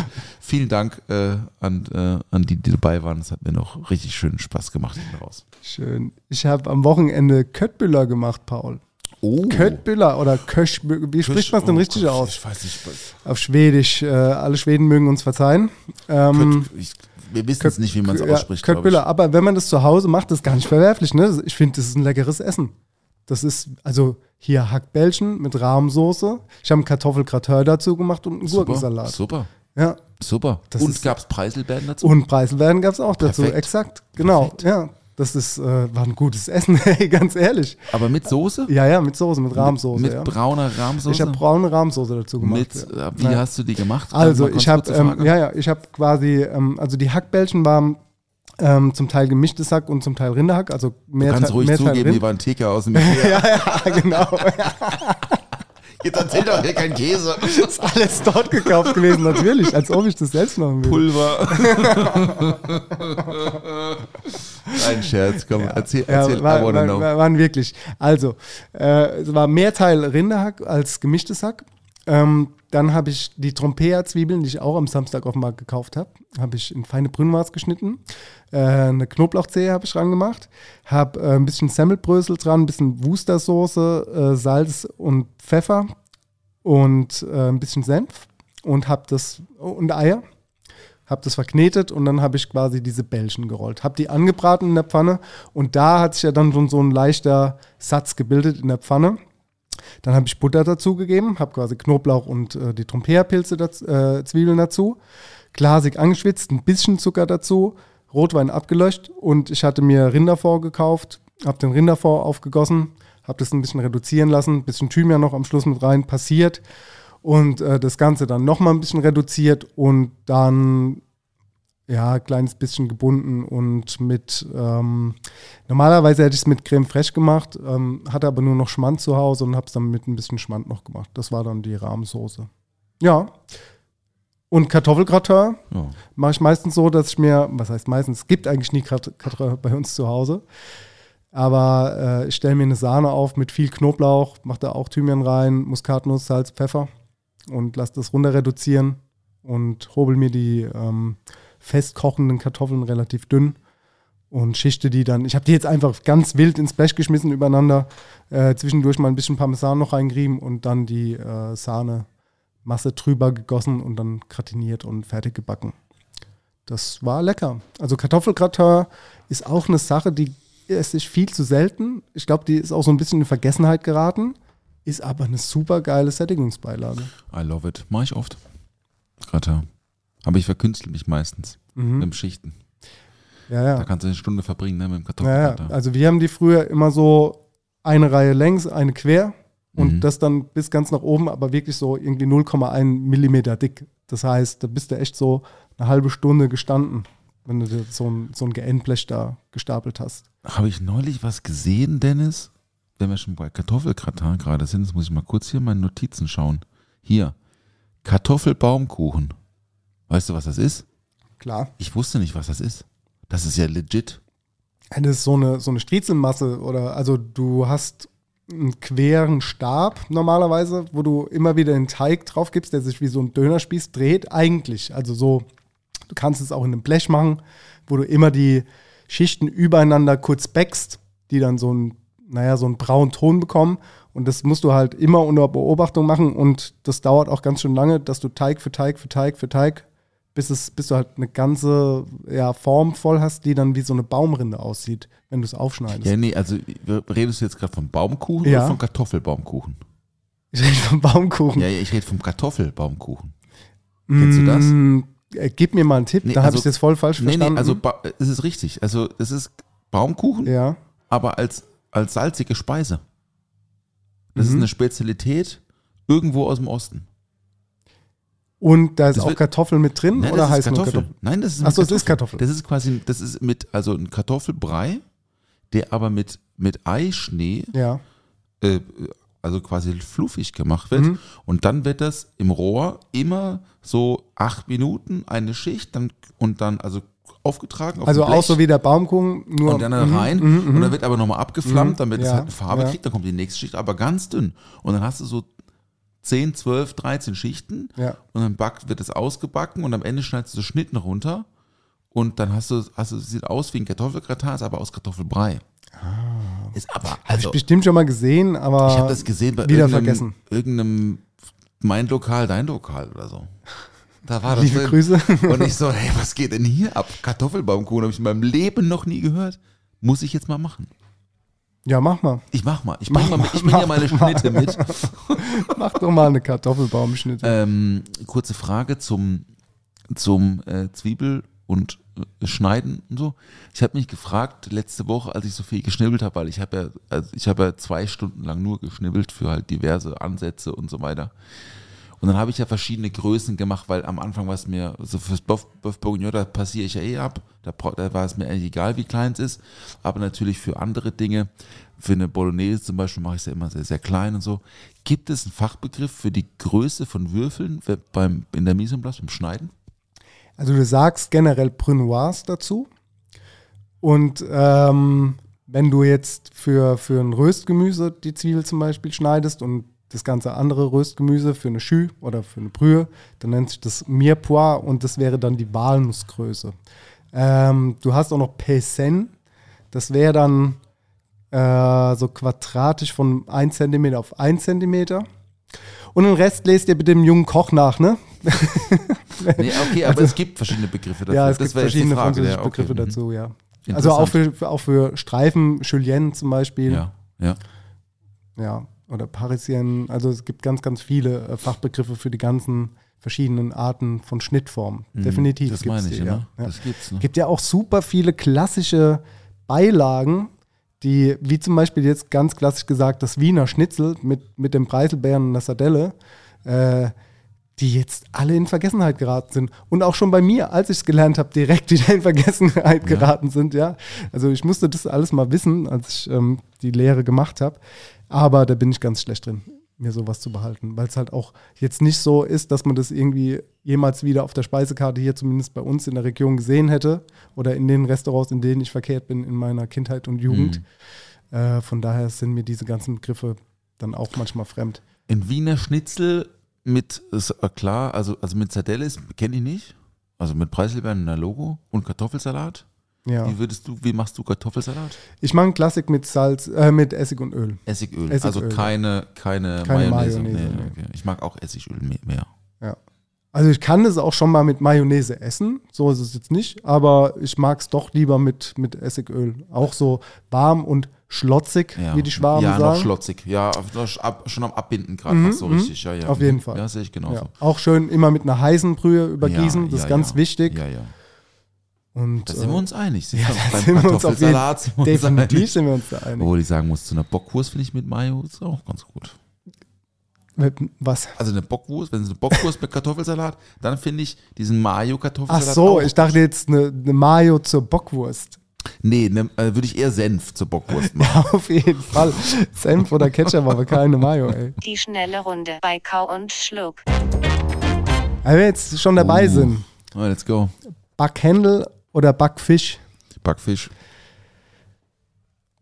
Vielen Dank äh, an, äh, an die, die dabei waren. Es hat mir noch richtig schön Spaß gemacht raus. Schön. Ich habe am Wochenende Köttbüller gemacht, Paul. Oh. Köttbüller oder Köschbüller. Wie spricht man es denn Oh richtig Gott, aus? Ich weiß nicht. Auf Schwedisch. Äh, alle Schweden mögen uns verzeihen. Ähm, Kött- ich, wir wissen es nicht, wie man es ja, ausspricht. glaub Köttbüller. Aber wenn man das zu Hause macht, ist gar nicht verwerflich. Ne? Ich finde, das ist ein leckeres Essen. Das ist, also hier Hackbällchen mit Rahmsoße. Ich habe einen Kartoffelgratin dazu gemacht und einen. Super, Gurkensalat. super, Ja. super. Das und gab es Preiselbeeren dazu? Und Preiselbeeren gab es auch dazu. Perfekt. Exakt. Genau. Perfekt. Ja. Das ist, äh, war ein gutes Essen, ey, ganz ehrlich. Aber mit Soße? Ja, ja, mit Soße, mit Rahmsoße. Mit ja. brauner Rahmsoße? Ich habe braune Rahmsoße dazu gemacht. mit, ja. äh, wie Ja. hast du die gemacht? Also ich habe, ähm, ja, ja, ich habe quasi, ähm, also die Hackbällchen waren ähm, zum Teil gemischtes Hack und zum Teil Rinderhack, also Du mehr, kannst Teil- ruhig mehr Teil zugeben, die waren Theke aus dem Ikea. ja, ja, genau. Jetzt erzählt doch hier kein Käse. ist alles dort gekauft gewesen, natürlich, als ob ich das selbst machen würde. Pulver. Ein Scherz, komm, erzähl, erzähl, Ja, war, war, war, waren wirklich. Also, äh, es war mehr Teil Rinderhack als gemischtes Hack. Ähm, dann habe ich die Trompea-Zwiebeln, die ich auch am Samstag auf dem Markt gekauft habe, habe ich in feine Brünnwars geschnitten. Äh, eine Knoblauchzehe habe ich rangemacht. Habe äh, ein bisschen Semmelbrösel dran, ein bisschen Wustersoße, äh, Salz und Pfeffer und äh, ein bisschen Senf und habe das und Eier habe das verknetet und dann habe ich quasi diese Bällchen gerollt. Habe die angebraten in der Pfanne und da hat sich ja dann schon so ein leichter Satz gebildet in der Pfanne. Dann habe ich Butter dazu gegeben, habe quasi Knoblauch und äh, die Trompea-Pilze, äh, Zwiebeln dazu, glasig angeschwitzt, ein bisschen Zucker dazu, Rotwein abgelöscht und ich hatte mir Rinderfond gekauft, habe den Rinderfond aufgegossen, habe das ein bisschen reduzieren lassen, ein bisschen Thymian noch am Schluss mit rein, passiert und äh, das Ganze dann nochmal ein bisschen reduziert und dann ja, ein kleines bisschen gebunden und mit, ähm, normalerweise hätte ich es mit Creme Fraiche gemacht, ähm, hatte aber nur noch Schmand zu Hause und habe es dann mit ein bisschen Schmand noch gemacht. Das war dann die Rahmsoße. Ja. Und Kartoffelgratin Ja. mache ich meistens so, dass ich mir, was heißt meistens, es gibt eigentlich nie Kat- Gratin bei uns zu Hause, aber äh, ich stelle mir eine Sahne auf mit viel Knoblauch, mache da auch Thymian rein, Muskatnuss, Salz, Pfeffer und lasse das runter reduzieren und hobel mir die ähm, festkochenden Kartoffeln relativ dünn und schichte die dann. Ich habe die jetzt einfach ganz wild ins Blech geschmissen übereinander, äh, zwischendurch mal ein bisschen Parmesan noch reingerieben und dann die äh, Sahne-Masse drüber gegossen und dann gratiniert und fertig gebacken. Das war lecker. Also Kartoffelgratin ist auch eine Sache, die esse ich viel zu selten. Ich glaube, die ist auch so ein bisschen in Vergessenheit geraten, ist aber eine super geile Sättigungsbeilage. I love it. Mach ich oft. Gratin. Aber ich verkünstle mich meistens Mhm. mit Schichten. Ja, ja. Da kannst du eine Stunde verbringen, ne, mit dem Ja, Kartoffelgratin. ja. Also wir haben die früher immer so eine Reihe längs, eine quer und Mhm. das dann bis ganz nach oben, aber wirklich so irgendwie 0,1 Millimeter dick. Das heißt, da bist du echt so eine halbe Stunde gestanden. wenn du dir so ein, so ein Geendblech da gestapelt hast. Habe ich neulich was gesehen, Dennis? Wenn wir schon bei Kartoffelgratin gerade sind, jetzt muss ich mal kurz hier meine Notizen schauen. Hier, Kartoffelbaumkuchen. Weißt du, was das ist? Klar. Ich wusste nicht, was das ist. Das ist ja legit. Das ist so eine, so eine Striezelmasse oder also du hast einen queren Stab normalerweise, wo du immer wieder den Teig drauf gibst, der sich wie so ein Dönerspieß dreht. Eigentlich, also so, du kannst es auch in einem Blech machen, wo du immer die Schichten übereinander kurz backst, die dann so ein, naja, so einen braunen Ton bekommen. Und das musst du halt immer unter Beobachtung machen und das dauert auch ganz schön lange, dass du Teig für Teig für Teig für Teig, bis, es, bis du halt eine ganze ja, Form voll hast, die dann wie so eine Baumrinde aussieht, wenn du es aufschneidest. Ja, nee, also redest du jetzt gerade vom Baumkuchen Ja. oder vom Kartoffelbaumkuchen? Ich rede vom Baumkuchen. Ja, ich rede vom Kartoffelbaumkuchen. Kennst du das? Mm, äh, gib mir mal einen Tipp, Nee, da habe also- ich das voll falsch Nee, verstanden. nee, also es ist richtig. Also es ist Baumkuchen, ja. aber als, als salzige Speise. Das ist Mhm. eine Spezialität irgendwo aus dem Osten. Und da ist Das auch wird- Kartoffel mit drin Nein, oder das heißt Kartoffel. Kartoffel? Nein, das ist Ach mit so, es ist Kartoffel. Das ist quasi, das ist mit, also ein Kartoffelbrei, der aber mit, mit Eischnee, Ja. äh, also quasi fluffig gemacht wird. Mhm. Und dann wird das im Rohr immer so acht Minuten eine Schicht dann, und dann also aufgetragen auf Also auch so wie der Baumkuchen, nur und dann da Mhm, rein mhm, und mhm. dann wird aber nochmal abgeflammt, Mhm, damit es ja, halt eine Farbe ja. kriegt, dann kommt die nächste Schicht, aber ganz dünn. Und dann hast du so 10, 12, 13 Schichten Ja. und dann backt, wird es ausgebacken und am Ende schneidest du Schnitten runter und dann hast du, hast du, sieht aus wie ein Kartoffelgratin, ist aber aus Kartoffelbrei. Ist aber, Habe also, ich bestimmt schon mal gesehen, aber ich habe das gesehen bei wieder irgendeinem, vergessen. irgendeinem Mein Lokal, dein Lokal oder so. Da war das Liebe drin. Grüße. Und ich so, hey, was geht denn hier ab? Kartoffelbaumkuchen habe ich in meinem Leben noch nie gehört. Muss ich jetzt mal machen. Ja, mach mal. Ich mach mal. Ich bring, mal, mit. ich bring ja meine Schnitte mit. Mach doch mal eine Kartoffelbaumschnitte. Ähm, kurze Frage zum, zum äh, Zwiebel und äh, Schneiden und so. Ich habe mich gefragt letzte Woche, als ich so viel geschnibbelt habe, weil ich habe ja, also ich habe ja zwei Stunden lang nur geschnibbelt für halt diverse Ansätze und so weiter. Und dann habe ich ja verschiedene Größen gemacht, weil am Anfang war es mir, so fürs Boeuf Boeuf Bourguignon, da passiere ich ja eh ab. Da, da war es mir eigentlich egal, wie klein es ist. Aber natürlich für andere Dinge, für eine Bolognese zum Beispiel, mache ich es ja immer sehr, sehr klein und so. Gibt es einen Fachbegriff für die Größe von Würfeln beim, in der Mise en place, beim Schneiden? Also du sagst generell Brunoise dazu. Und ähm, wenn du jetzt für, für ein Röstgemüse die Zwiebel zum Beispiel schneidest und das ganze andere Röstgemüse für eine Schü oder für eine Brühe, dann nennt sich das Mirepoix und das wäre dann die Walnussgröße. Ähm, du hast auch noch Paysen, das wäre dann äh, so quadratisch von 1 cm auf 1 cm. Und den Rest lest ihr bitte dem jungen Koch nach, ne? Nee, okay, aber es gibt verschiedene Begriffe dafür. Ja, es Das gibt verschiedene Frage, französische ja, okay, Begriffe mhm. dazu, ja. Also auch für, für, auch für Streifen, Julienne zum Beispiel, ja. Ja, ja. Oder Parisien. Also es gibt ganz, ganz viele äh, Fachbegriffe für die ganzen verschiedenen Arten von Schnittformen. Mhm. Definitiv. Das meine ich, die, ne? ja. Ja. Das gibt's, ne? gibt ja auch super viele klassische Beilagen, die, wie zum Beispiel jetzt ganz klassisch gesagt, das Wiener Schnitzel mit, mit dem Preiselbeeren und der Sardelle, äh, die jetzt alle in Vergessenheit geraten sind. Und auch schon bei mir, als ich es gelernt habe, direkt wieder in Vergessenheit geraten sind, ja. Also ich musste das alles mal wissen, als ich ähm, die Lehre gemacht habe. Aber da bin ich ganz schlecht drin, mir sowas zu behalten, weil es halt auch jetzt nicht so ist, dass man das irgendwie jemals wieder auf der Speisekarte hier zumindest bei uns in der Region gesehen hätte oder in den Restaurants, in denen ich verkehrt bin in meiner Kindheit und Jugend. Äh, von daher sind mir diese ganzen Begriffe dann auch manchmal fremd. Ein Wiener Schnitzel mit, ist äh, klar, also, also mit Sardelle kenne ich nicht. Also mit Preiselbeeren in der Logo und Kartoffelsalat. Ja. Wie würdest du, wie machst du Kartoffelsalat? Ich mache einen Klassik mit Salz, äh, mit Essig und Öl. Essigöl. Essigöl, also keine, keine, Keine Mayonnaise. Mayonnaise, nee, nee. okay. Ich mag auch Essigöl me- mehr. Ja. Also ich kann es auch schon mal mit Mayonnaise essen, so ist es jetzt nicht, aber ich mag es doch lieber mit, mit Essigöl. Auch so warm und schlotzig, Ja. wie die Schwaben ja, sagen. noch schlotzig. Ja, schon am Abbinden gerade Mhm, so mhm. richtig. Ja, ja. Auf jeden Fall. Ja, sehe ich genauso. ja. Auch schön immer mit einer heißen Brühe übergießen, Ja, das ja, ist ganz ja. wichtig. Ja, ja. Und, Da sind wir äh, uns einig. ja, beim da sind wir uns auf jeden Kartoffelsalat sind Definitiv einig. sind wir uns da einig. Obwohl ich sagen muss, zu einer Bockwurst finde ich mit Mayo ist auch ganz gut. Was? Also eine Bockwurst, wenn es eine Bockwurst mit Kartoffelsalat, dann finde ich diesen Ach Mayo-Kartoffelsalat. so, auch ich dachte jetzt eine, eine Mayo zur Bockwurst. Nee, ne, äh, würde ich eher Senf zur Bockwurst machen. Ja, auf jeden Fall. Senf oder Ketchup, aber keine Mayo, ey. Die schnelle Runde bei Kau und Schluck. Weil wir jetzt schon dabei Uh. sind. Oh, let's go. Backhändel oder Backfisch? Backfisch.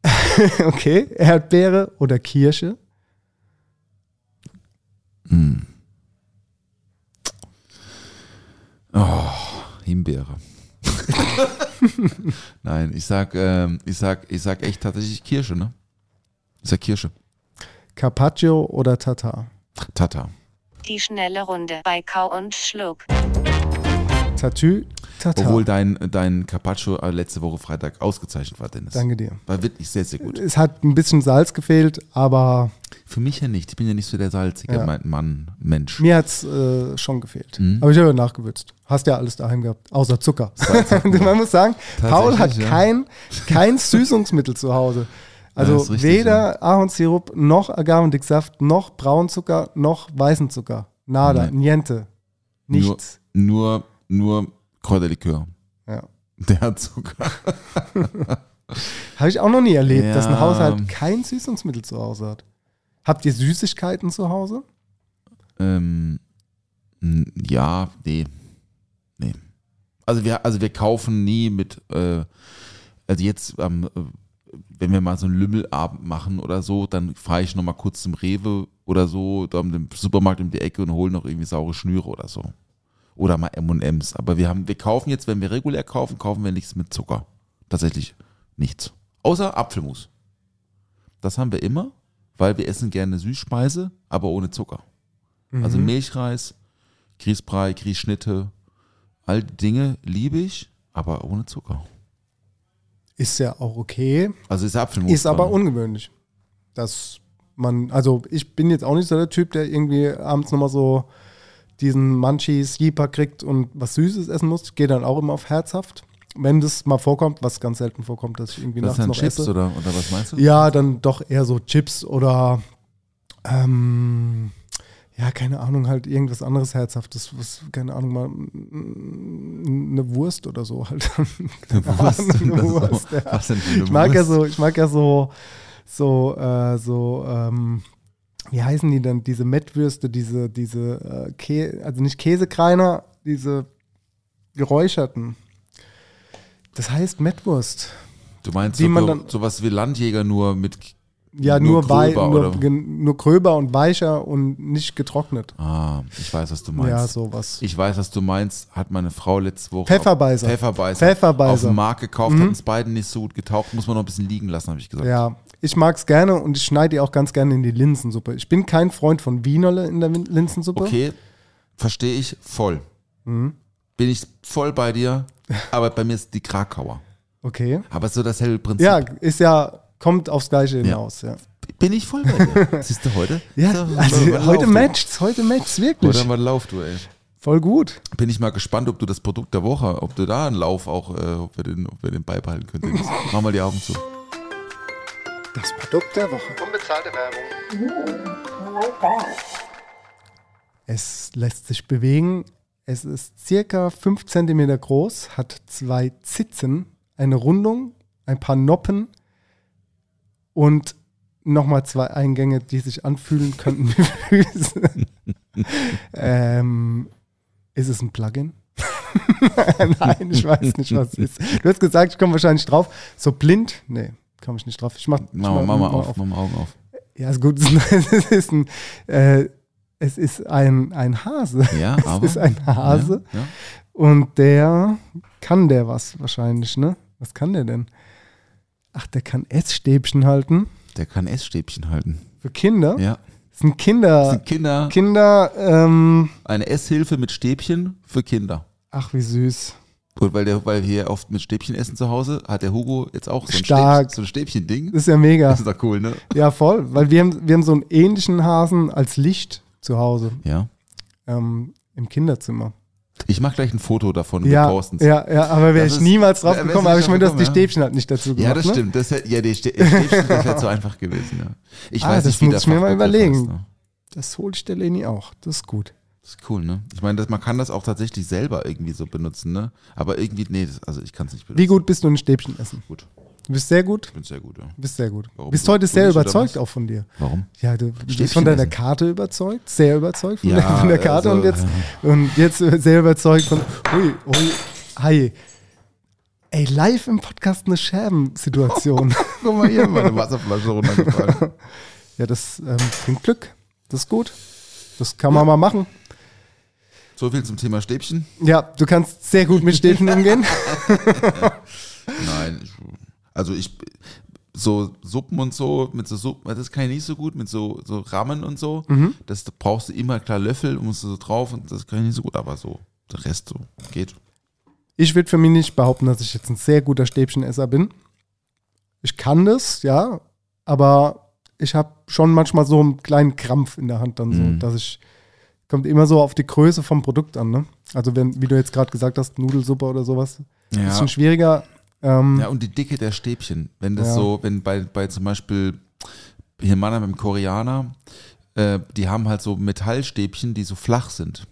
Okay. Erdbeere oder Kirsche? Himbeere. Nein, ich sag, ähm, ich sag, ich sag echt tatsächlich Kirsche, ne? Ich sag Kirsche. Carpaccio oder Tatar? Tata. Die schnelle Runde bei Kau und Schluck. Tatü, Tatar. Obwohl dein, dein Carpaccio äh, letzte Woche Freitag ausgezeichnet war, Dennis. Danke dir. War wirklich sehr, sehr gut. Es hat ein bisschen Salz gefehlt, aber Für mich ja nicht. Ich bin ja nicht so der salzige Ja. Mann, Mensch. mir hat es äh, schon gefehlt. Mhm. Aber ich habe nachgewürzt. Hast ja alles daheim gehabt, außer Zucker. Man muss sagen, Paul hat ja. kein, kein Süßungsmittel zu Hause. Also ist richtig, weder Ahornsirup, noch Agavendicksaft, noch Braunzucker, noch weißen Zucker. Nada, Nein. niente. Nichts. Nur, nur, nur Kräuterlikör. Ja. Der hat Zucker. Habe ich auch noch nie erlebt, dass ein Ja. Haushalt kein Süßungsmittel zu Hause hat. Habt ihr Süßigkeiten zu Hause? Ähm, ja, nee. Nee. Also wir, also wir kaufen nie mit, äh, also jetzt, ähm, äh, wenn wir mal so einen Lümmelabend machen oder so, dann fahre ich nochmal kurz zum Rewe oder so, da im Supermarkt um die Ecke und hole noch irgendwie saure Schnüre oder so. Oder mal M&M's. Aber wir haben, wir kaufen jetzt, wenn wir regulär kaufen, kaufen wir nichts mit Zucker. Tatsächlich nichts. Außer Apfelmus. Das haben wir immer, weil wir essen gerne Süßspeise, aber ohne Zucker. Also Milchreis, Grießbrei, Grießschnitte, all die Dinge liebe ich, aber ohne Zucker. Ist ja auch okay. Also ist Apfelmus. Ist aber ungewöhnlich, dass man, also ich bin jetzt auch nicht so der Typ, der irgendwie abends nochmal so diesen Munchies, Jeeper kriegt und was Süßes essen muss. Ich gehe dann auch immer auf herzhaft. Wenn das mal vorkommt, was ganz selten vorkommt, dass ich irgendwie Das nachts noch Chips esse. oder, oder was meinst du? Ja, dann doch eher so Chips oder ähm, ja, keine Ahnung, halt irgendwas anderes Herzhaftes, was, keine Ahnung, mal mm, eine Wurst oder so halt. Eine Wurst. Eine. Wurst, ja. Was denn für eine Ich mag ja Wurst? so, ich mag ja so, so, äh, so, ähm, wie heißen die denn, diese Mettwürste, diese, diese, äh, Kä also nicht Käsekreiner, diese geräucherten. Das heißt Mettwurst. Du meinst die so, man dann- sowas wie Landjäger nur mit. Ja, Nur nur, wei gröber, nur, nur gröber und weicher und nicht getrocknet. Ah, ich weiß, was du meinst. Ja, sowas. Ich weiß, was du meinst. Hat meine Frau letzte Woche. Pfefferbeißer. Pfefferbeißer. Pfefferbeißer. Auf dem Markt gekauft, hat uns beiden nicht so gut getaucht. Muss man noch ein bisschen liegen lassen, habe ich gesagt. Ja, ich mag es gerne und ich schneide die auch ganz gerne in die Linsensuppe. Ich bin kein Freund von Wienerle in der Linsensuppe. Okay, verstehe ich voll. Mhm. Bin ich voll bei dir, aber bei mir ist die Krakauer. Okay. Aber so dasselbe Prinzip. Ja, ist ja, kommt aufs Gleiche hinaus, ja. Bin ich voll bei dir. Siehst du heute? Ja, So, also heute lauft, matcht's, heute matcht's wirklich. Heute haben wir einen Lauf, du, ey. Voll gut. Bin ich mal gespannt, ob du das Produkt der Woche, ob du da einen Lauf auch, äh, ob, wir den, ob wir den beibehalten können. Mach mal die Augen zu. Das Produkt der Woche. Es lässt sich bewegen. Es ist circa 5 cm groß, hat zwei Zitzen, eine Rundung, ein paar Noppen und nochmal zwei Eingänge, die sich anfühlen könnten wie Füße. ähm, ist es ein Plugin? Nein, ich weiß nicht, was es ist. Du hast gesagt, ich komme wahrscheinlich drauf. So blind? Nee, komme ich nicht drauf. Ich mach, ich Mach, mal- mach mal auf, mach mal Augen auf. Ja, ist gut. Es ist ein, äh, es ist ein, ein Hase. Ja, es aber. ist ein Hase. Ja, ja. Und der kann der was wahrscheinlich, ne? Was kann der denn? Ach, der kann Essstäbchen halten. Der kann Essstäbchen halten. Für Kinder. Ja. Das sind Kinder. Das sind Kinder. Kinder, ähm, Eine Esshilfe mit Stäbchen für Kinder. ach, wie süß. Und weil, der, weil wir oft mit Stäbchen essen zu Hause, hat der Hugo jetzt auch so ein, Stark. Stäbchen, so ein Stäbchen-Ding. Das ist ja mega. Das ist doch cool, ne? Ja, voll. Weil wir haben, wir haben so einen ähnlichen Hasen als Licht zu Hause Ja. ähm, im Kinderzimmer. Ich mache gleich ein Foto davon Ja, wir posten's. ja, ja, aber wäre ich ist- niemals drauf gekommen, aber ich meine, drauf die. Stäbchen halt nicht dazu gemacht. Ja, das ne? stimmt. Das, wär- ja, die Stä- Stäbchen, das wäre zu einfach gewesen. Ja. Ich Ah, weiß das nicht, wie muss ich mir mal überlegen. heißt, ne? Das hole ich der Leni auch. Das ist gut. Das ist cool, ne? Ich meine, das, man kann das auch tatsächlich selber irgendwie so benutzen, ne? Aber irgendwie, nee, das, also ich kann es nicht benutzen. Wie gut bist du in Stäbchen essen? Gut. Du bist sehr gut. Ich bin sehr gut, ja. Bist sehr gut. Warum? Bist heute sehr überzeugt auch von dir. Warum? Ja, du bist Stäbchen von deiner essen. Karte überzeugt, sehr überzeugt von, Ja, der, von der Karte also, und jetzt und jetzt sehr überzeugt von ui, ui, hi. Ey, live im Podcast eine Scherbensituation. Guck mal hier, meine Wasserflasche runtergefallen. ja, das ähm, bringt Glück. Das ist gut. Das kann man mal machen. So viel zum Thema Stäbchen. Ja, du kannst sehr gut mit Stäbchen umgehen. Nein, also ich, so Suppen und so, mit so Suppen, das kann ich nicht so gut, mit so, so Ramen und so. Mhm. Das da brauchst du immer klar Löffel, musst du so drauf und das kann ich nicht so gut, aber so, der Rest so, geht. Ich würde für mich nicht behaupten, dass ich jetzt ein sehr guter Stäbchenesser bin. Ich kann das, ja, aber ich habe schon manchmal so einen kleinen Krampf in der Hand dann so, Mhm. dass ich kommt immer so auf die Größe vom Produkt an, ne? Also wenn, wie du jetzt gerade gesagt hast, Nudelsuppe oder sowas, Ja. bisschen schwieriger. Ähm, Ja, und die Dicke der Stäbchen. Wenn das Ja. so, wenn bei, bei zum Beispiel hier Mann beim Koreaner, äh, die haben halt so Metallstäbchen, die so flach sind.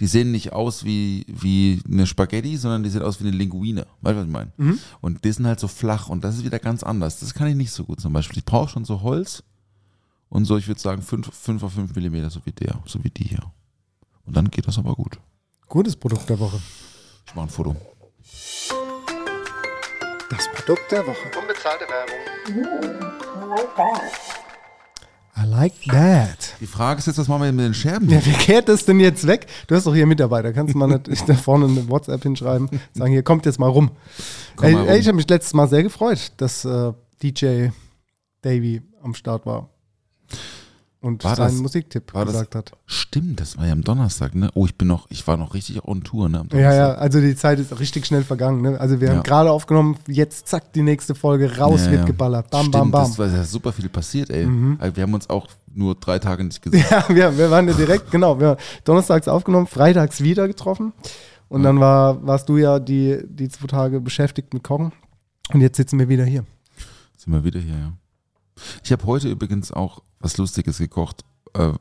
Die sehen nicht aus wie, wie eine Spaghetti, sondern die sehen aus wie eine Linguine. Weißt du, was ich meine? Mhm. Und die sind halt so flach und das ist wieder ganz anders. Das kann ich nicht so gut zum Beispiel. Ich brauche schon so Holz und so, ich würde sagen, 5 auf 5 Millimeter, so wie der, so wie die hier. Und dann geht das aber gut. gutes Produkt der Woche. Ich mache ein Foto. Das Produkt der Woche. Unbezahlte Werbung. I like that. Die Frage ist jetzt, was machen wir mit den Scherben? Ja, wie kehrt das denn jetzt weg? Du hast doch hier Mitarbeiter, kannst du mal nicht da vorne eine WhatsApp hinschreiben, sagen, hier kommt jetzt mal rum. Komm mal ey, rum. ich habe mich letztes Mal sehr gefreut, dass äh, DJ Davy am Start war und War seinen das- Musiktipp war das- gesagt hat. Stimmt, das war ja am Donnerstag, ne? Oh, ich bin noch, ich war noch richtig on Tour, ne? Ja, ja, also die Zeit ist richtig schnell vergangen. Ne? Also wir Ja. haben gerade aufgenommen, jetzt zack, die nächste Folge, raus Ja, wird ja. geballert. Bam, Stimmt, bam, bam. Das war ja super viel passiert, ey. Also Wir haben uns auch nur drei Tage nicht gesehen. Ja, wir, wir waren ja direkt, genau, wir haben donnerstags aufgenommen, freitags wieder getroffen. Und dann war, warst du ja die, die zwei Tage beschäftigt mit Kochen. Und jetzt sitzen wir wieder hier. Sind wir wieder hier, ja. Ich habe heute übrigens auch was Lustiges gekocht. Äh,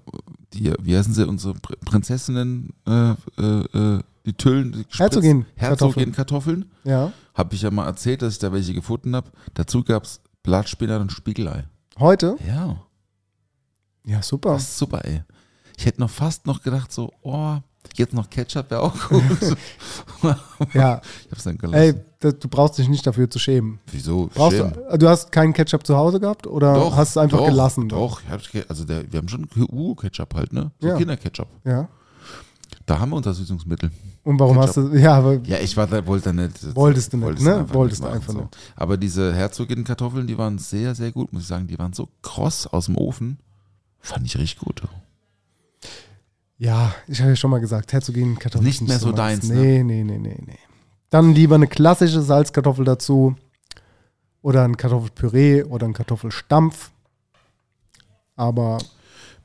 die, wie heißen sie, unsere Pr Prinzessinnen, äh, äh, äh, die Tüllen, die Herzogin- Herzogin Kartoffeln. Ja. Habe ich ja mal erzählt, dass ich da welche gefunden habe. Dazu gab es Blattspinat und Spiegelei. Heute? Ja. Ja, super. Das ist super, ey. Ich hätte noch fast noch gedacht, so, oh, jetzt noch Ketchup wäre auch gut. Ja, Ich hab's dann gelassen. ey, das, du brauchst dich nicht dafür zu schämen. Wieso? Brauchst Schämen. du, du hast keinen Ketchup zu Hause gehabt oder hast du einfach doch, gelassen? Doch, ich hab, also der, wir haben schon Uhu-Ketchup halt, ne? So Ja. Kinderketchup. Ja. Da haben wir unser Süßungsmittel. Und warum hast du, ja, aber Ja, ich war da, wollte da nicht. Wolltest du nicht, wollte es ne? einfach Wolltest du machen, einfach so. nicht. Aber diese Herzogin-Kartoffeln, die waren sehr, sehr gut, muss ich sagen. Die waren so kross aus dem Ofen. Fand ich richtig gut. Ja, ich habe ja schon mal gesagt, Herzogin Kartoffeln. Nicht mehr so deins, ne? Nee, nee, nee, nee, nee. Dann lieber eine klassische Salzkartoffel dazu. Oder ein Kartoffelpüree oder ein Kartoffelstampf. Aber,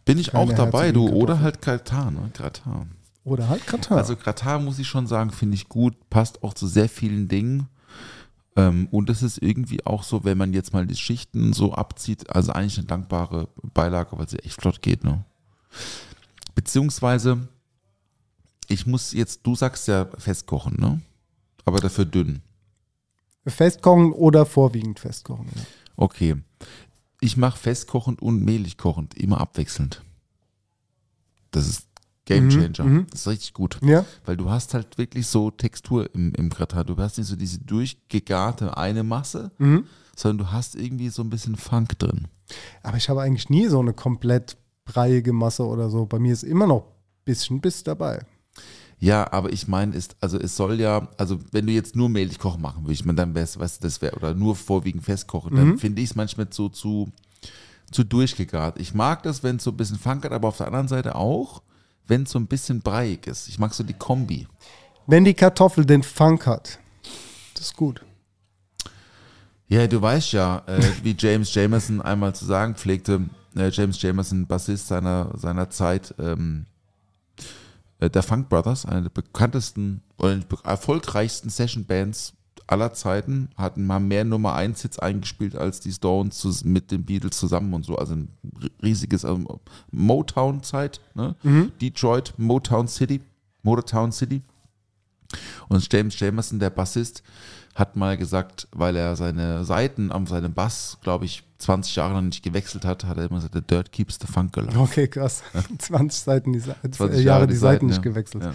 Bin ich auch dabei, du. Herzogin-Kartoffeln. Oder halt Gratin, ne? Gratin. oder halt Gratin. Also Gratin muss ich schon sagen, finde ich gut, passt auch zu sehr vielen Dingen. Ähm, und es ist irgendwie auch so, wenn man jetzt mal die Schichten so abzieht, also eigentlich eine dankbare Beilage, weil sie echt flott geht, ne? Beziehungsweise, ich muss jetzt, du sagst ja festkochen, ne? Aber dafür dünn. Festkochen oder vorwiegend festkochen. Ja. Okay. Ich mache festkochend und mehlig kochend, immer abwechselnd. Das ist Game Mhm, Changer. mhm. Das ist richtig gut. ja? Weil du hast halt wirklich so Textur im, im Gratin. Du hast nicht so diese durchgegarte eine Masse, Mhm. sondern du hast irgendwie so ein bisschen Funk drin. Aber ich habe eigentlich nie so eine komplett breiige Masse oder so. Bei mir ist immer noch ein bisschen Biss dabei. Ja, aber ich meine, ist, also es soll ja, also wenn du jetzt nur mehlig kochen machen würdest, ich meine, dann wär's, weißt du, das wäre, oder nur vorwiegend festkochen, dann finde ich es manchmal so zu, zu durchgegart. Ich mag das, wenn es so ein bisschen Funk hat, aber auf der anderen Seite auch, wenn es so ein bisschen breiig ist. Ich mag so die Kombi. Wenn die Kartoffel den Funk hat, das ist gut. Ja, du weißt ja, äh, wie James Jamerson einmal zu sagen pflegte, James Jamerson, Bassist seiner, seiner Zeit, ähm, äh, der Funk Brothers, eine der bekanntesten be- erfolgreichsten Session-Bands aller Zeiten, hatten mal mehr Nummer 1 Hits eingespielt als die Stones mit den Beatles zusammen und so. Also ein riesiges ähm, Motown-Zeit, ne? Detroit, Motown City, Motown City. Und James Jamerson, der Bassist, hat mal gesagt, weil er seine Seiten an seinem Bass, glaube ich, 20 Jahre lang nicht gewechselt hat, hat er immer gesagt, the dirt keeps the funk alive. Okay, krass. 20 Seiten die, Sa- 20 äh, Jahre die Seiten nicht ja. gewechselt. Ja.